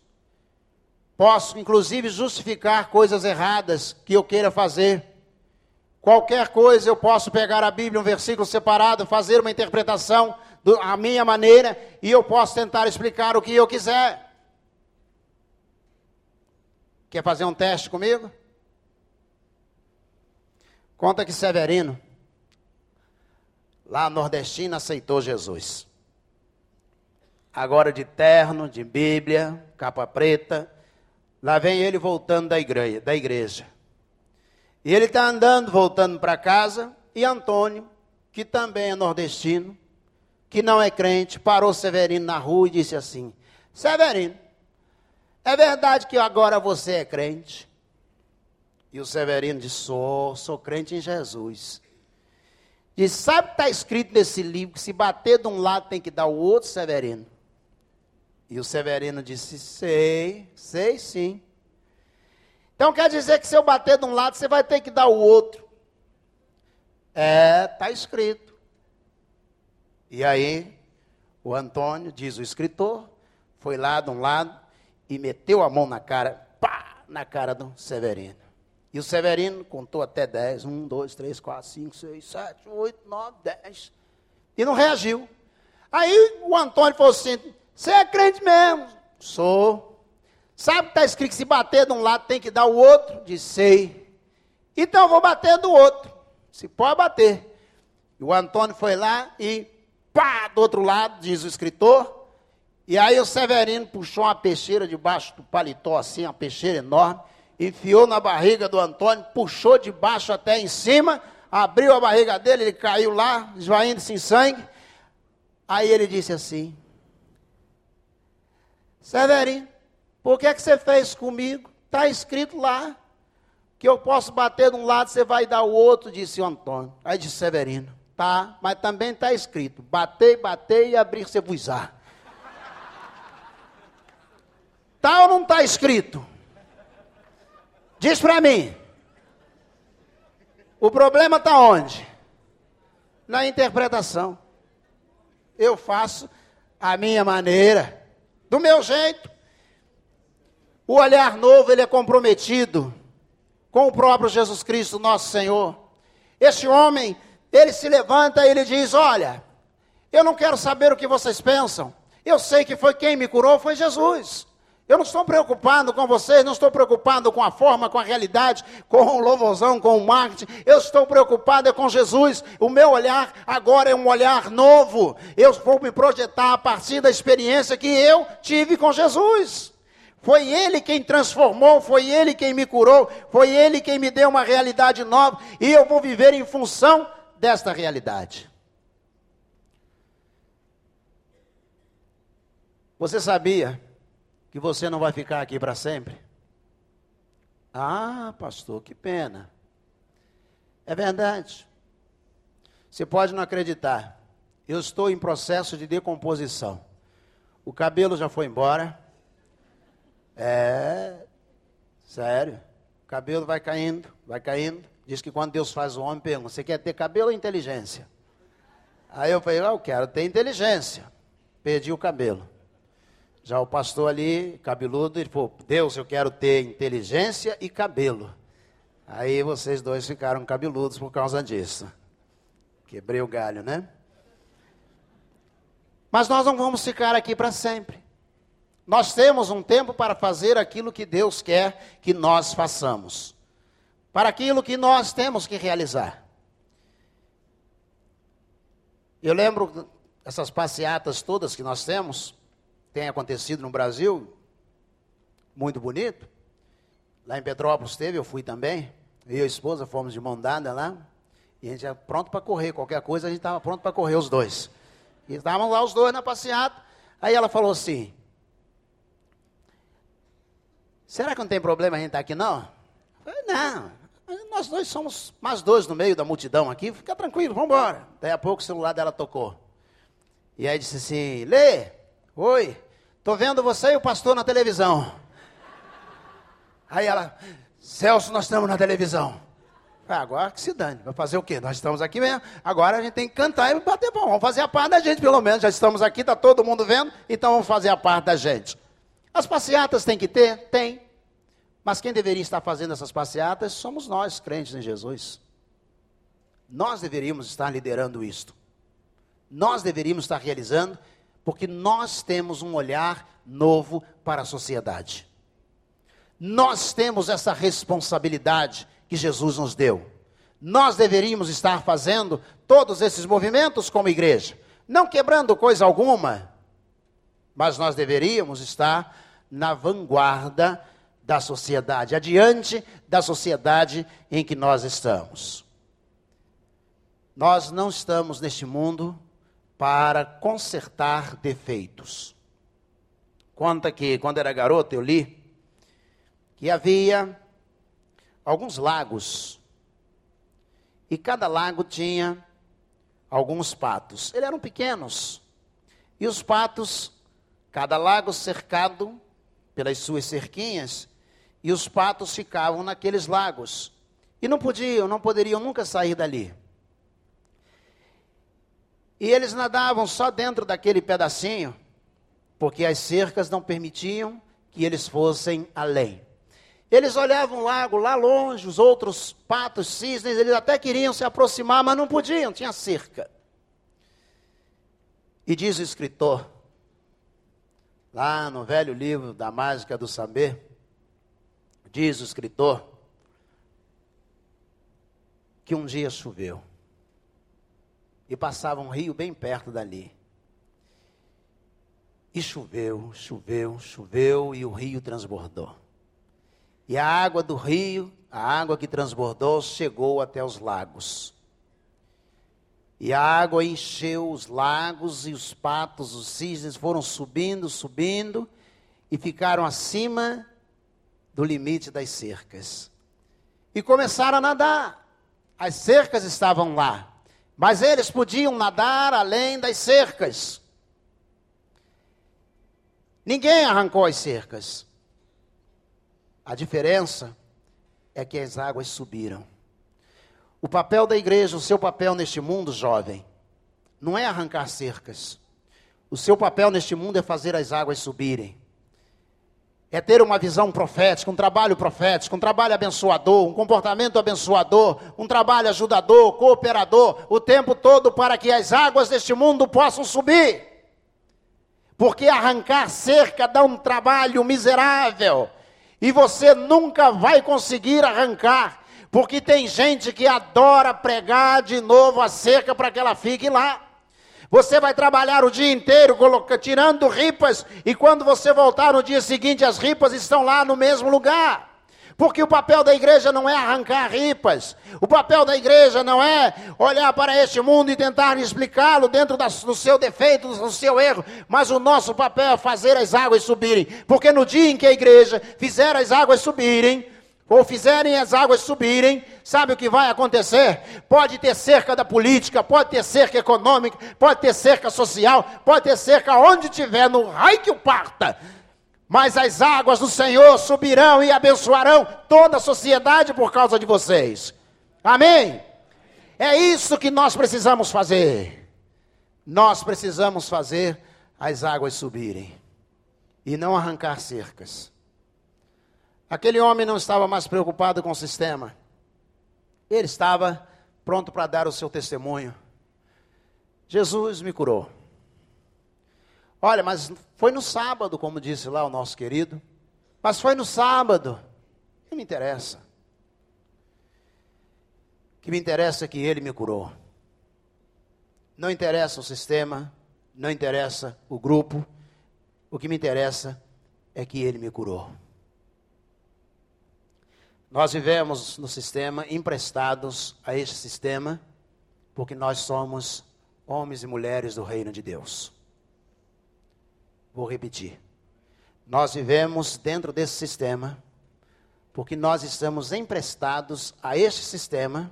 A: Posso, inclusive, justificar coisas erradas que eu queira fazer. Qualquer coisa eu posso pegar a Bíblia, um versículo separado, fazer uma interpretação à minha maneira e eu posso tentar explicar o que eu quiser. Quer fazer um teste comigo? Conta que Severino, lá nordestino, aceitou Jesus. Agora de terno, de Bíblia, capa preta, lá vem ele voltando da igreja. Da igreja. E ele está andando, voltando para casa, e Antônio, que também é nordestino, que não é crente, parou Severino na rua e disse assim: Severino, é verdade que agora você é crente? E o Severino disse: Sou, sou crente em Jesus. Disse: Sabe o que está escrito nesse livro? Que se bater de um lado tem que dar o outro, Severino. E o Severino disse: Sei, sei sim. Então quer dizer que se eu bater de um lado, você vai ter que dar o outro. É, está escrito. E aí, o Antônio, diz o escritor, foi lá de um lado e meteu a mão na cara, pá, na cara do Severino. E o Severino contou até 10, 1, 2, 3, 4, 5, 6, 7, 8, 9, 10. E não reagiu. Aí o Antônio falou assim: Você é crente mesmo? Sou. Sabe que está escrito que se bater de um lado tem que dar o outro? Disse, sei. Então eu vou bater do outro. Se pode bater. E o Antônio foi lá e pá, do outro lado, diz o escritor. E aí o Severino puxou uma peixeira debaixo do paletó, assim, uma peixeira enorme, enfiou na barriga do Antônio, puxou de baixo até em cima, abriu a barriga dele, ele caiu lá, esvaindo-se em sangue. Aí ele disse assim: Severino, por que, é que você fez comigo? Está escrito lá que eu posso bater de um lado, você vai dar o outro, disse o Antônio. Aí disse Severino, tá, mas também está escrito, bater, bater e abrir você vos Tá ou não está escrito? Diz para mim. O problema está onde? Na interpretação. Eu faço a minha maneira, do meu jeito. O olhar novo, ele é comprometido com o próprio Jesus Cristo, nosso Senhor. Este homem, ele se levanta e ele diz: Olha, eu não quero saber o que vocês pensam. Eu sei que foi quem me curou, foi Jesus. Eu não estou preocupado com vocês, não estou preocupado com a forma, com a realidade, com o louvorzão, com o marketing. Eu estou preocupado é com Jesus. O meu olhar agora é um olhar novo. Eu vou me projetar a partir da experiência que eu tive com Jesus. Foi Ele quem transformou, foi Ele quem me curou, foi Ele quem me deu uma realidade nova e eu vou viver em função desta realidade. Você sabia que você não vai ficar aqui para sempre? Ah, pastor, que pena. É verdade. Você pode não acreditar. Eu estou em processo de decomposição. O cabelo já foi embora é, sério. Cabelo vai caindo, vai caindo. Diz que quando Deus faz o homem, pergunta: Você quer ter cabelo ou inteligência? Aí eu falei: ah, Eu quero ter inteligência. Perdi o cabelo. Já o pastor ali, cabeludo, ele falou: Deus, eu quero ter inteligência e cabelo. Aí vocês dois ficaram cabeludos por causa disso. Quebrei o galho, né? Mas nós não vamos ficar aqui para sempre. Nós temos um tempo para fazer aquilo que Deus quer que nós façamos. para aquilo que nós temos que realizar. Eu lembro essas passeatas todas que nós temos, tem acontecido no Brasil, muito bonito. Lá em Petrópolis teve, eu fui também. Eu e a esposa fomos de mão dada lá. E a gente era pronto para correr, qualquer coisa a gente estava pronto para correr os dois. E estavam lá os dois na passeata. Aí ela falou assim: Será que não tem problema a gente estar aqui não? Falei, não, nós dois somos mais dois no meio da multidão aqui, fica tranquilo, vamos embora. Daí a pouco o celular dela tocou. E aí disse assim: Lê, oi, tô vendo você e o pastor na televisão. Aí ela, Celso, nós estamos na televisão. Agora que se dane, vai fazer o quê? Nós estamos aqui mesmo. Agora a gente tem que cantar e bater pão. Vamos fazer a parte da gente, pelo menos. Já estamos aqui, está todo mundo vendo, então vamos fazer a parte da gente. As passeatas tem que ter? Tem. Mas quem deveria estar fazendo essas passeatas somos nós, crentes em Jesus. Nós deveríamos estar liderando isto. Nós deveríamos estar realizando, porque nós temos um olhar novo para a sociedade. Nós temos essa responsabilidade que Jesus nos deu. Nós deveríamos estar fazendo todos esses movimentos como igreja, não quebrando coisa alguma, mas nós deveríamos estar na vanguarda da sociedade, adiante da sociedade em que nós estamos. Nós não estamos neste mundo para consertar defeitos. Conta que quando era garoto eu li que havia alguns lagos. E cada lago tinha alguns patos. Eles eram pequenos. E os patos, cada lago cercado pelas suas cerquinhas, e os patos ficavam naqueles lagos. E não podiam, não poderiam nunca sair dali. E eles nadavam só dentro daquele pedacinho, porque as cercas não permitiam que eles fossem além. Eles olhavam o lago lá longe, os outros patos, cisnes, eles até queriam se aproximar, mas não podiam, tinha cerca. E diz o escritor, lá no velho livro da Mágica do Saber, diz o escritor, que um dia choveu e passava um rio bem perto dali. E choveu, choveu, choveu e o rio transbordou. E a água do rio, a água que transbordou, chegou até os lagos. E a água encheu os lagos e os patos, os cisnes foram subindo, subindo e ficaram acima do limite das cercas. E começaram a nadar. As cercas estavam lá, mas eles podiam nadar além das cercas. Ninguém arrancou as cercas. A diferença é que as águas subiram. O papel da igreja, o seu papel neste mundo, jovem, não é arrancar cercas. O seu papel neste mundo é fazer as águas subirem. É ter uma visão profética, um trabalho profético, um trabalho abençoador, um comportamento abençoador, um trabalho ajudador, cooperador, o tempo todo para que as águas deste mundo possam subir. Porque arrancar cerca dá um trabalho miserável e você nunca vai conseguir arrancar, porque tem gente que adora pregar de novo a cerca para que ela fique lá. Você vai trabalhar o dia inteiro coloca, tirando ripas, e quando você voltar no dia seguinte, as ripas estão lá no mesmo lugar. Porque o papel da igreja não é arrancar ripas. O papel da igreja não é olhar para este mundo e tentar explicá-lo dentro da, do seu defeito, do seu erro. Mas o nosso papel é fazer as águas subirem. Porque no dia em que a igreja fizer as águas subirem, ou fizerem as águas subirem, sabe o que vai acontecer? Pode ter cerca da política, pode ter cerca econômica, pode ter cerca social, pode ter cerca onde tiver, no raio que o parta mas as águas do Senhor subirão e abençoarão toda a sociedade por causa de vocês. Amém? É isso que nós precisamos fazer. Nós precisamos fazer as águas subirem e não arrancar cercas. Aquele homem não estava mais preocupado com o sistema. Ele estava pronto para dar o seu testemunho. Jesus me curou. Olha, mas foi no sábado, como disse lá o nosso querido. Mas foi no sábado. Não me interessa. que me interessa é que ele me curou. Não interessa o sistema, não interessa o grupo, o que me interessa é que ele me curou. Nós vivemos no sistema, emprestados a este sistema, porque nós somos homens e mulheres do reino de Deus. Vou repetir. Nós vivemos dentro desse sistema, porque nós estamos emprestados a este sistema,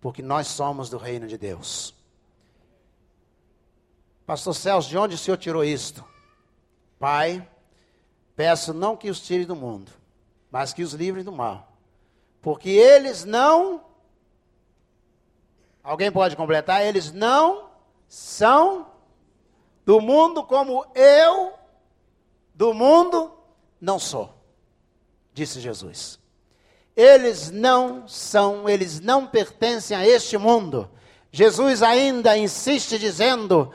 A: porque nós somos do reino de Deus. Pastor Celso, de onde o senhor tirou isto? Pai, peço não que os tire do mundo, mas que os livre do mal. Porque eles não. Alguém pode completar? Eles não são do mundo como eu do mundo não sou, disse Jesus. Eles não são, eles não pertencem a este mundo. Jesus ainda insiste dizendo: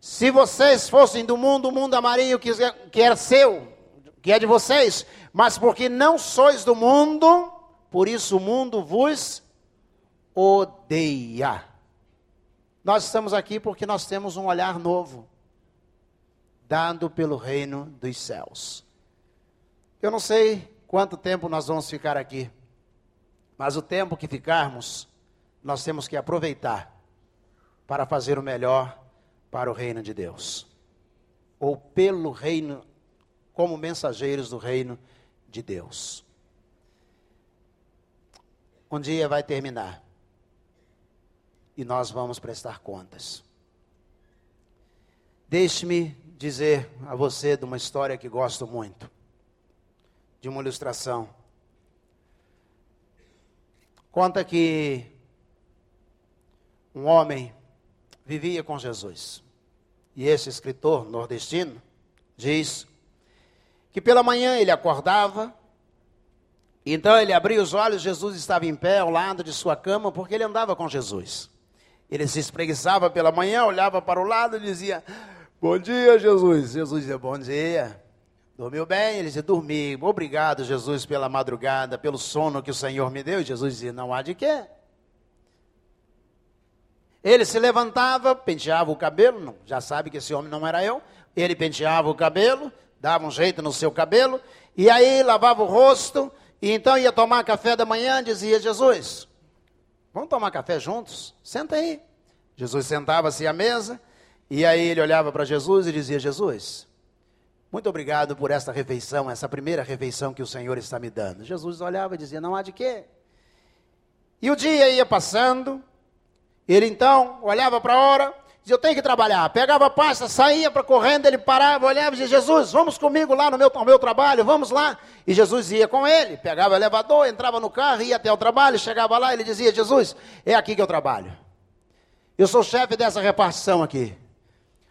A: se vocês fossem do mundo, o mundo amaria o que, que era seu, que é de vocês, mas porque não sois do mundo, por isso o mundo vos odeia. Nós estamos aqui porque nós temos um olhar novo, dado pelo reino dos céus. Eu não sei quanto tempo nós vamos ficar aqui, mas o tempo que ficarmos, nós temos que aproveitar para fazer o melhor para o reino de Deus, ou pelo reino, como mensageiros do reino de Deus um dia vai terminar. E nós vamos prestar contas. Deixe-me dizer a você de uma história que gosto muito, de uma ilustração. Conta que um homem vivia com Jesus. E esse escritor nordestino diz que pela manhã ele acordava, então ele abria os olhos, Jesus estava em pé ao lado de sua cama, porque ele andava com Jesus. Ele se espreguiçava pela manhã, olhava para o lado e dizia: Bom dia, Jesus. Jesus dizia: Bom dia. Dormiu bem? Ele dizia: Dormi. Obrigado, Jesus, pela madrugada, pelo sono que o Senhor me deu. E Jesus dizia: Não há de quê. Ele se levantava, penteava o cabelo, não, já sabe que esse homem não era eu. Ele penteava o cabelo, dava um jeito no seu cabelo, e aí lavava o rosto, e então ia tomar café da manhã, dizia Jesus: Vamos tomar café juntos? Senta aí. Jesus sentava-se à mesa, e aí ele olhava para Jesus e dizia: Jesus, muito obrigado por esta refeição, essa primeira refeição que o Senhor está me dando. Jesus olhava e dizia: Não há de quê. E o dia ia passando, ele então olhava para a hora, dizia, eu tenho que trabalhar. Pegava a pasta, saía para correndo, ele parava, olhava e dizia, Jesus, vamos comigo lá no meu, no meu trabalho, vamos lá. E Jesus ia com ele, pegava o elevador, entrava no carro, ia até o trabalho, chegava lá, ele dizia, Jesus, é aqui que eu trabalho. Eu sou chefe dessa repartição aqui.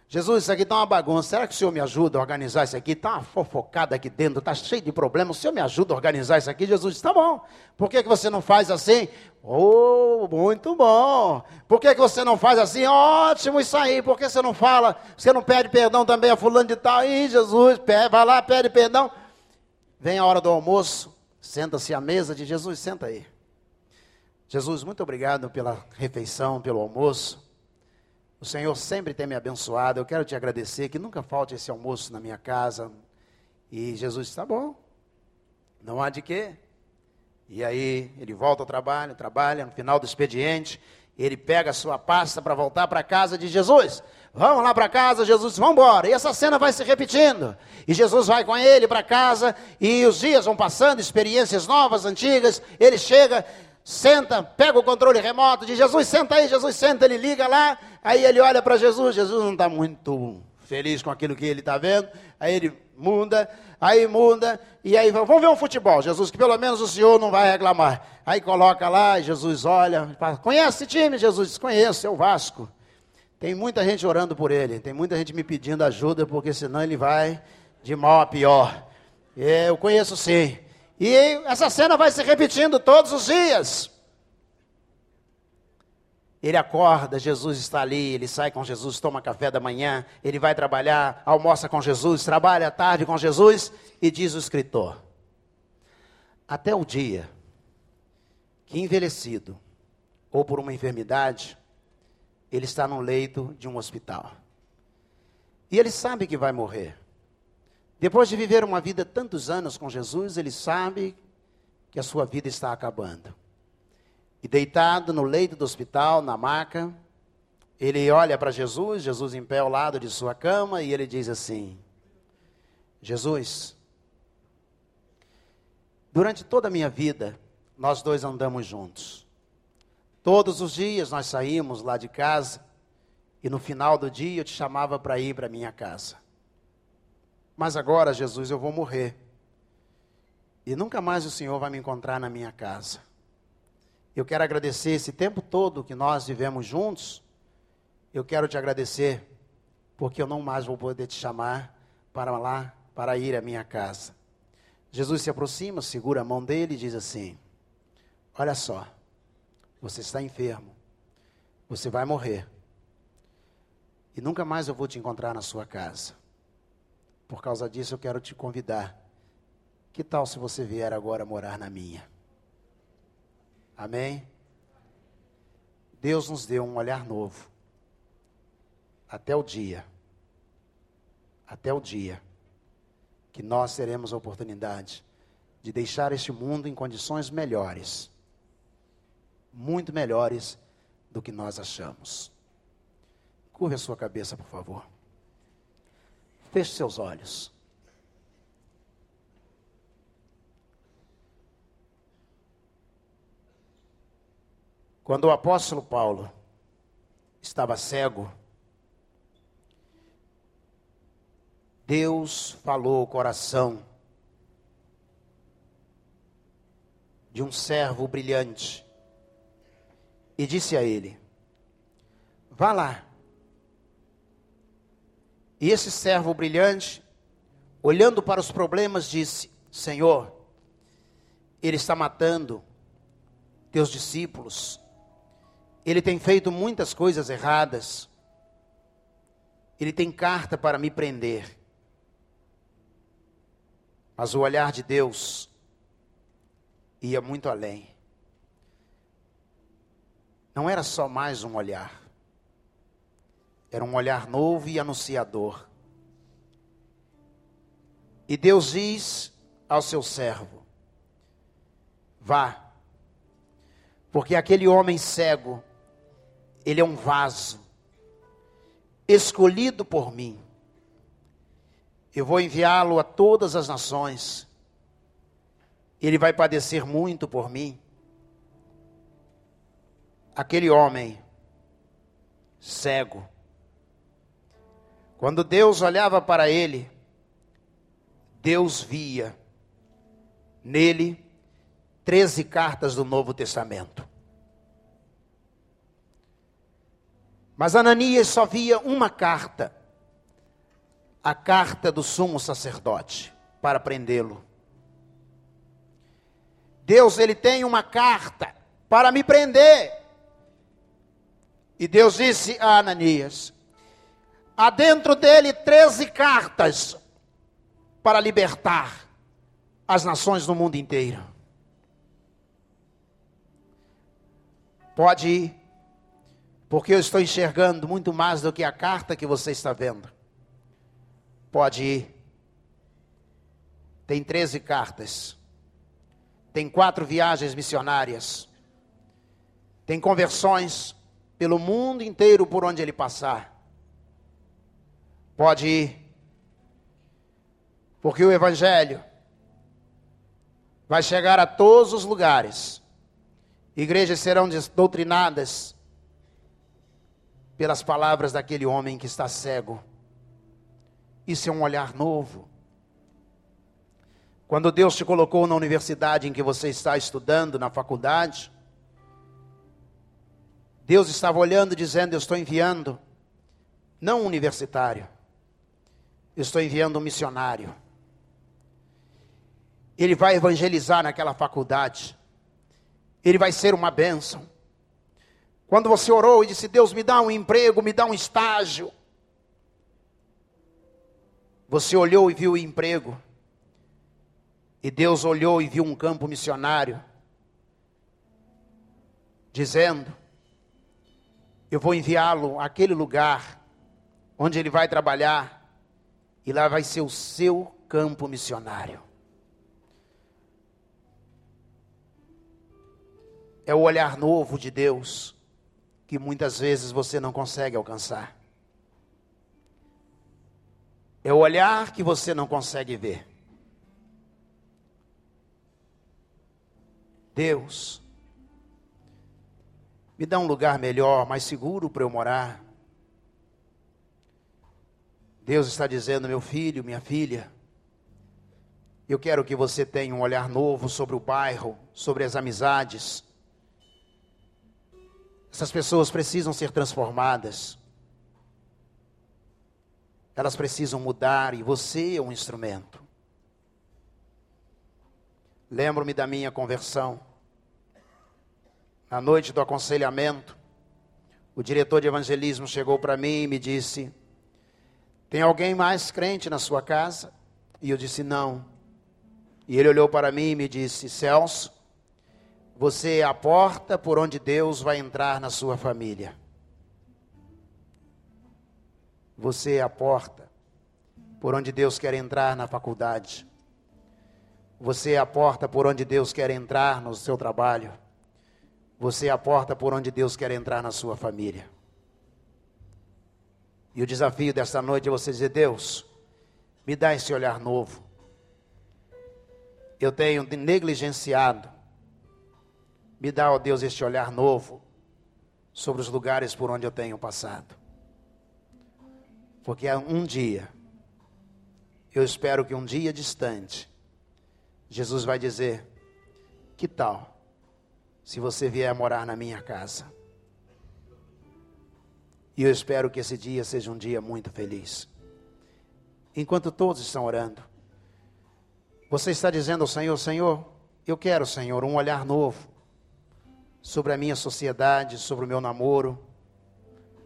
A: Jesus, isso aqui está uma bagunça. Será que o senhor me ajuda a organizar isso aqui? Está uma fofocada aqui dentro, está cheio de problemas. O senhor me ajuda a organizar isso aqui? Jesus disse: Está bom. Por que, que você não faz assim? Oh, muito bom. Por que, que você não faz assim? Ótimo isso aí. Por que você não fala? Você não pede perdão também a fulano de tal? Ih, Jesus, vai lá, pede perdão. Vem a hora do almoço, senta-se à mesa de Jesus, senta aí. Jesus, muito obrigado pela refeição, pelo almoço. O Senhor sempre tem me abençoado. Eu quero te agradecer que nunca falte esse almoço na minha casa. E Jesus está bom. Não há de quê. E aí ele volta ao trabalho, trabalha, no final do expediente, ele pega a sua pasta para voltar para casa de Jesus. Vamos lá para casa, Jesus, vamos embora. E essa cena vai se repetindo. E Jesus vai com ele para casa, e os dias vão passando, experiências novas, antigas. Ele chega, senta, pega o controle remoto, diz: Jesus, senta aí, Jesus, senta, ele liga lá. Aí ele olha para Jesus, Jesus não está muito feliz com aquilo que ele está vendo. Aí ele muda, aí muda, e aí vamos ver um futebol, Jesus, que pelo menos o senhor não vai reclamar. Aí coloca lá, Jesus olha, fala, conhece esse time? Jesus diz, conheço, é o Vasco. Tem muita gente orando por ele, tem muita gente me pedindo ajuda, porque senão ele vai de mal a pior. É, eu conheço sim. E essa cena vai se repetindo todos os dias. Ele acorda, Jesus está ali, ele sai com Jesus, toma café da manhã, ele vai trabalhar, almoça com Jesus, trabalha à tarde com Jesus, e diz o escritor: Até o dia que envelhecido, ou por uma enfermidade, ele está no leito de um hospital. E ele sabe que vai morrer. Depois de viver uma vida tantos anos com Jesus, ele sabe que a sua vida está acabando. E deitado no leito do hospital, na maca, ele olha para Jesus, Jesus em pé ao lado de sua cama, e ele diz assim: Jesus, durante toda a minha vida, nós dois andamos juntos. Todos os dias nós saímos lá de casa, e no final do dia eu te chamava para ir para minha casa. Mas agora, Jesus, eu vou morrer. E nunca mais o Senhor vai me encontrar na minha casa. Eu quero agradecer esse tempo todo que nós vivemos juntos. Eu quero te agradecer, porque eu não mais vou poder te chamar para lá, para ir à minha casa. Jesus se aproxima, segura a mão dele e diz assim: Olha só, você está enfermo, você vai morrer, e nunca mais eu vou te encontrar na sua casa. Por causa disso, eu quero te convidar que tal se você vier agora morar na minha? Amém? Deus nos deu um olhar novo. Até o dia, até o dia, que nós teremos a oportunidade de deixar este mundo em condições melhores, muito melhores do que nós achamos. Curva a sua cabeça, por favor. Feche seus olhos. Quando o apóstolo Paulo estava cego, Deus falou o coração de um servo brilhante e disse a ele: Vá lá. E esse servo brilhante, olhando para os problemas, disse: Senhor, ele está matando teus discípulos ele tem feito muitas coisas erradas. Ele tem carta para me prender. Mas o olhar de Deus ia muito além. Não era só mais um olhar. Era um olhar novo e anunciador. E Deus diz ao seu servo: Vá, porque aquele homem cego ele é um vaso escolhido por mim. Eu vou enviá-lo a todas as nações. Ele vai padecer muito por mim. Aquele homem cego, quando Deus olhava para ele, Deus via nele treze cartas do Novo Testamento. Mas Ananias só via uma carta, a carta do sumo sacerdote, para prendê-lo. Deus, ele tem uma carta para me prender. E Deus disse a Ananias: há dentro dele treze cartas para libertar as nações do mundo inteiro. Pode ir porque eu estou enxergando muito mais do que a carta que você está vendo. Pode ir. Tem 13 cartas. Tem quatro viagens missionárias. Tem conversões pelo mundo inteiro por onde ele passar. Pode ir. Porque o Evangelho vai chegar a todos os lugares. Igrejas serão doutrinadas pelas palavras daquele homem que está cego. Isso é um olhar novo. Quando Deus te colocou na universidade em que você está estudando, na faculdade, Deus estava olhando dizendo: Eu estou enviando, não um universitário, estou enviando um missionário. Ele vai evangelizar naquela faculdade, ele vai ser uma bênção. Quando você orou e disse: Deus, me dá um emprego, me dá um estágio. Você olhou e viu o emprego. E Deus olhou e viu um campo missionário. dizendo: Eu vou enviá-lo àquele lugar onde ele vai trabalhar, e lá vai ser o seu campo missionário. É o olhar novo de Deus que muitas vezes você não consegue alcançar. É o olhar que você não consegue ver. Deus, me dá um lugar melhor, mais seguro para eu morar. Deus está dizendo, meu filho, minha filha, eu quero que você tenha um olhar novo sobre o bairro, sobre as amizades. Essas pessoas precisam ser transformadas. Elas precisam mudar e você é um instrumento. Lembro-me da minha conversão. Na noite do aconselhamento, o diretor de evangelismo chegou para mim e me disse: Tem alguém mais crente na sua casa? E eu disse: Não. E ele olhou para mim e me disse: Celso, você é a porta por onde Deus vai entrar na sua família. Você é a porta por onde Deus quer entrar na faculdade. Você é a porta por onde Deus quer entrar no seu trabalho. Você é a porta por onde Deus quer entrar na sua família. E o desafio desta noite é você dizer: Deus, me dá esse olhar novo. Eu tenho negligenciado. Me dá, ó Deus, este olhar novo sobre os lugares por onde eu tenho passado. Porque um dia, eu espero que um dia distante, Jesus vai dizer: Que tal se você vier morar na minha casa? E eu espero que esse dia seja um dia muito feliz. Enquanto todos estão orando, você está dizendo ao Senhor: Senhor, eu quero, Senhor, um olhar novo sobre a minha sociedade, sobre o meu namoro.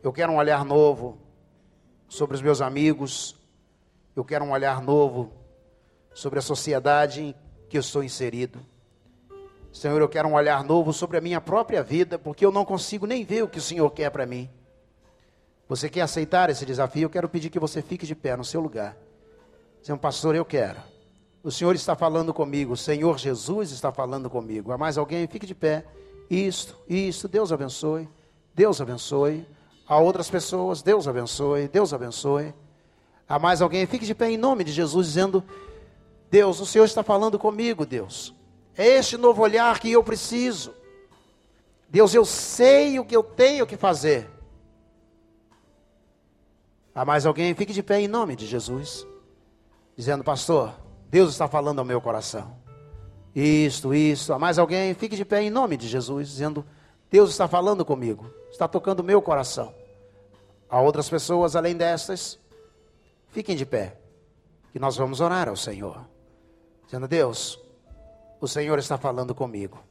A: Eu quero um olhar novo sobre os meus amigos. Eu quero um olhar novo sobre a sociedade que eu estou inserido. Senhor, eu quero um olhar novo sobre a minha própria vida, porque eu não consigo nem ver o que o Senhor quer para mim. Você quer aceitar esse desafio? Eu quero pedir que você fique de pé no seu lugar. Senhor pastor, eu quero. O Senhor está falando comigo, o Senhor Jesus está falando comigo. Há mais alguém? Fique de pé. Isto, isto, Deus abençoe. Deus abençoe. Há outras pessoas, Deus abençoe, Deus abençoe. Há mais alguém? Fique de pé em nome de Jesus, dizendo: Deus, o Senhor está falando comigo, Deus. É este novo olhar que eu preciso. Deus, eu sei o que eu tenho que fazer. Há mais alguém? Fique de pé em nome de Jesus, dizendo: Pastor, Deus está falando ao meu coração. Isto, isto. Há mais alguém? Fique de pé em nome de Jesus, dizendo: Deus está falando comigo, está tocando o meu coração. Há outras pessoas além destas? Fiquem de pé, que nós vamos orar ao Senhor dizendo: Deus, o Senhor está falando comigo.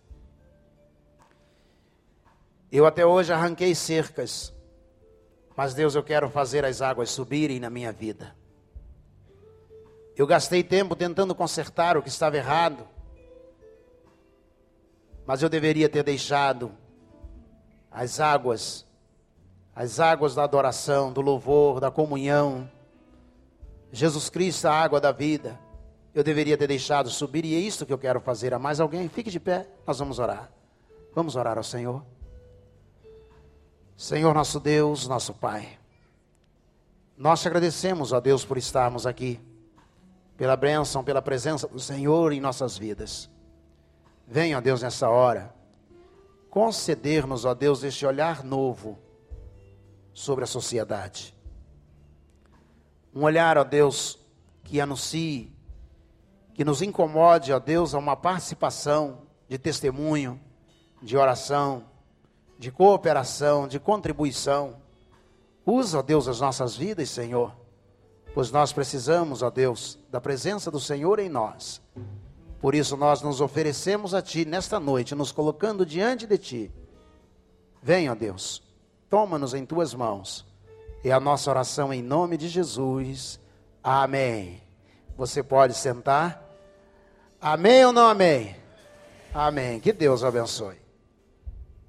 A: Eu até hoje arranquei cercas, mas Deus, eu quero fazer as águas subirem na minha vida. Eu gastei tempo tentando consertar o que estava errado, mas eu deveria ter deixado as águas, as águas da adoração, do louvor, da comunhão. Jesus Cristo, a água da vida eu deveria ter deixado subir, e é isso que eu quero fazer. A mais alguém? Fique de pé, nós vamos orar. Vamos orar ao Senhor. Senhor nosso Deus, nosso Pai, nós te agradecemos, ó Deus, por estarmos aqui, pela bênção, pela presença do Senhor em nossas vidas. Venha, ó Deus, nessa hora, conceder-nos, ó Deus, este olhar novo sobre a sociedade. Um olhar, ó Deus, que anuncie que nos incomode, ó Deus, a uma participação de testemunho, de oração, de cooperação, de contribuição. Usa, Deus, as nossas vidas, Senhor, pois nós precisamos, ó Deus, da presença do Senhor em nós. Por isso nós nos oferecemos a Ti nesta noite, nos colocando diante de Ti. Venha, ó Deus, toma-nos em Tuas mãos. É a nossa oração em nome de Jesus. Amém. Você pode sentar. Amém ou não amém? Amém. Que Deus abençoe.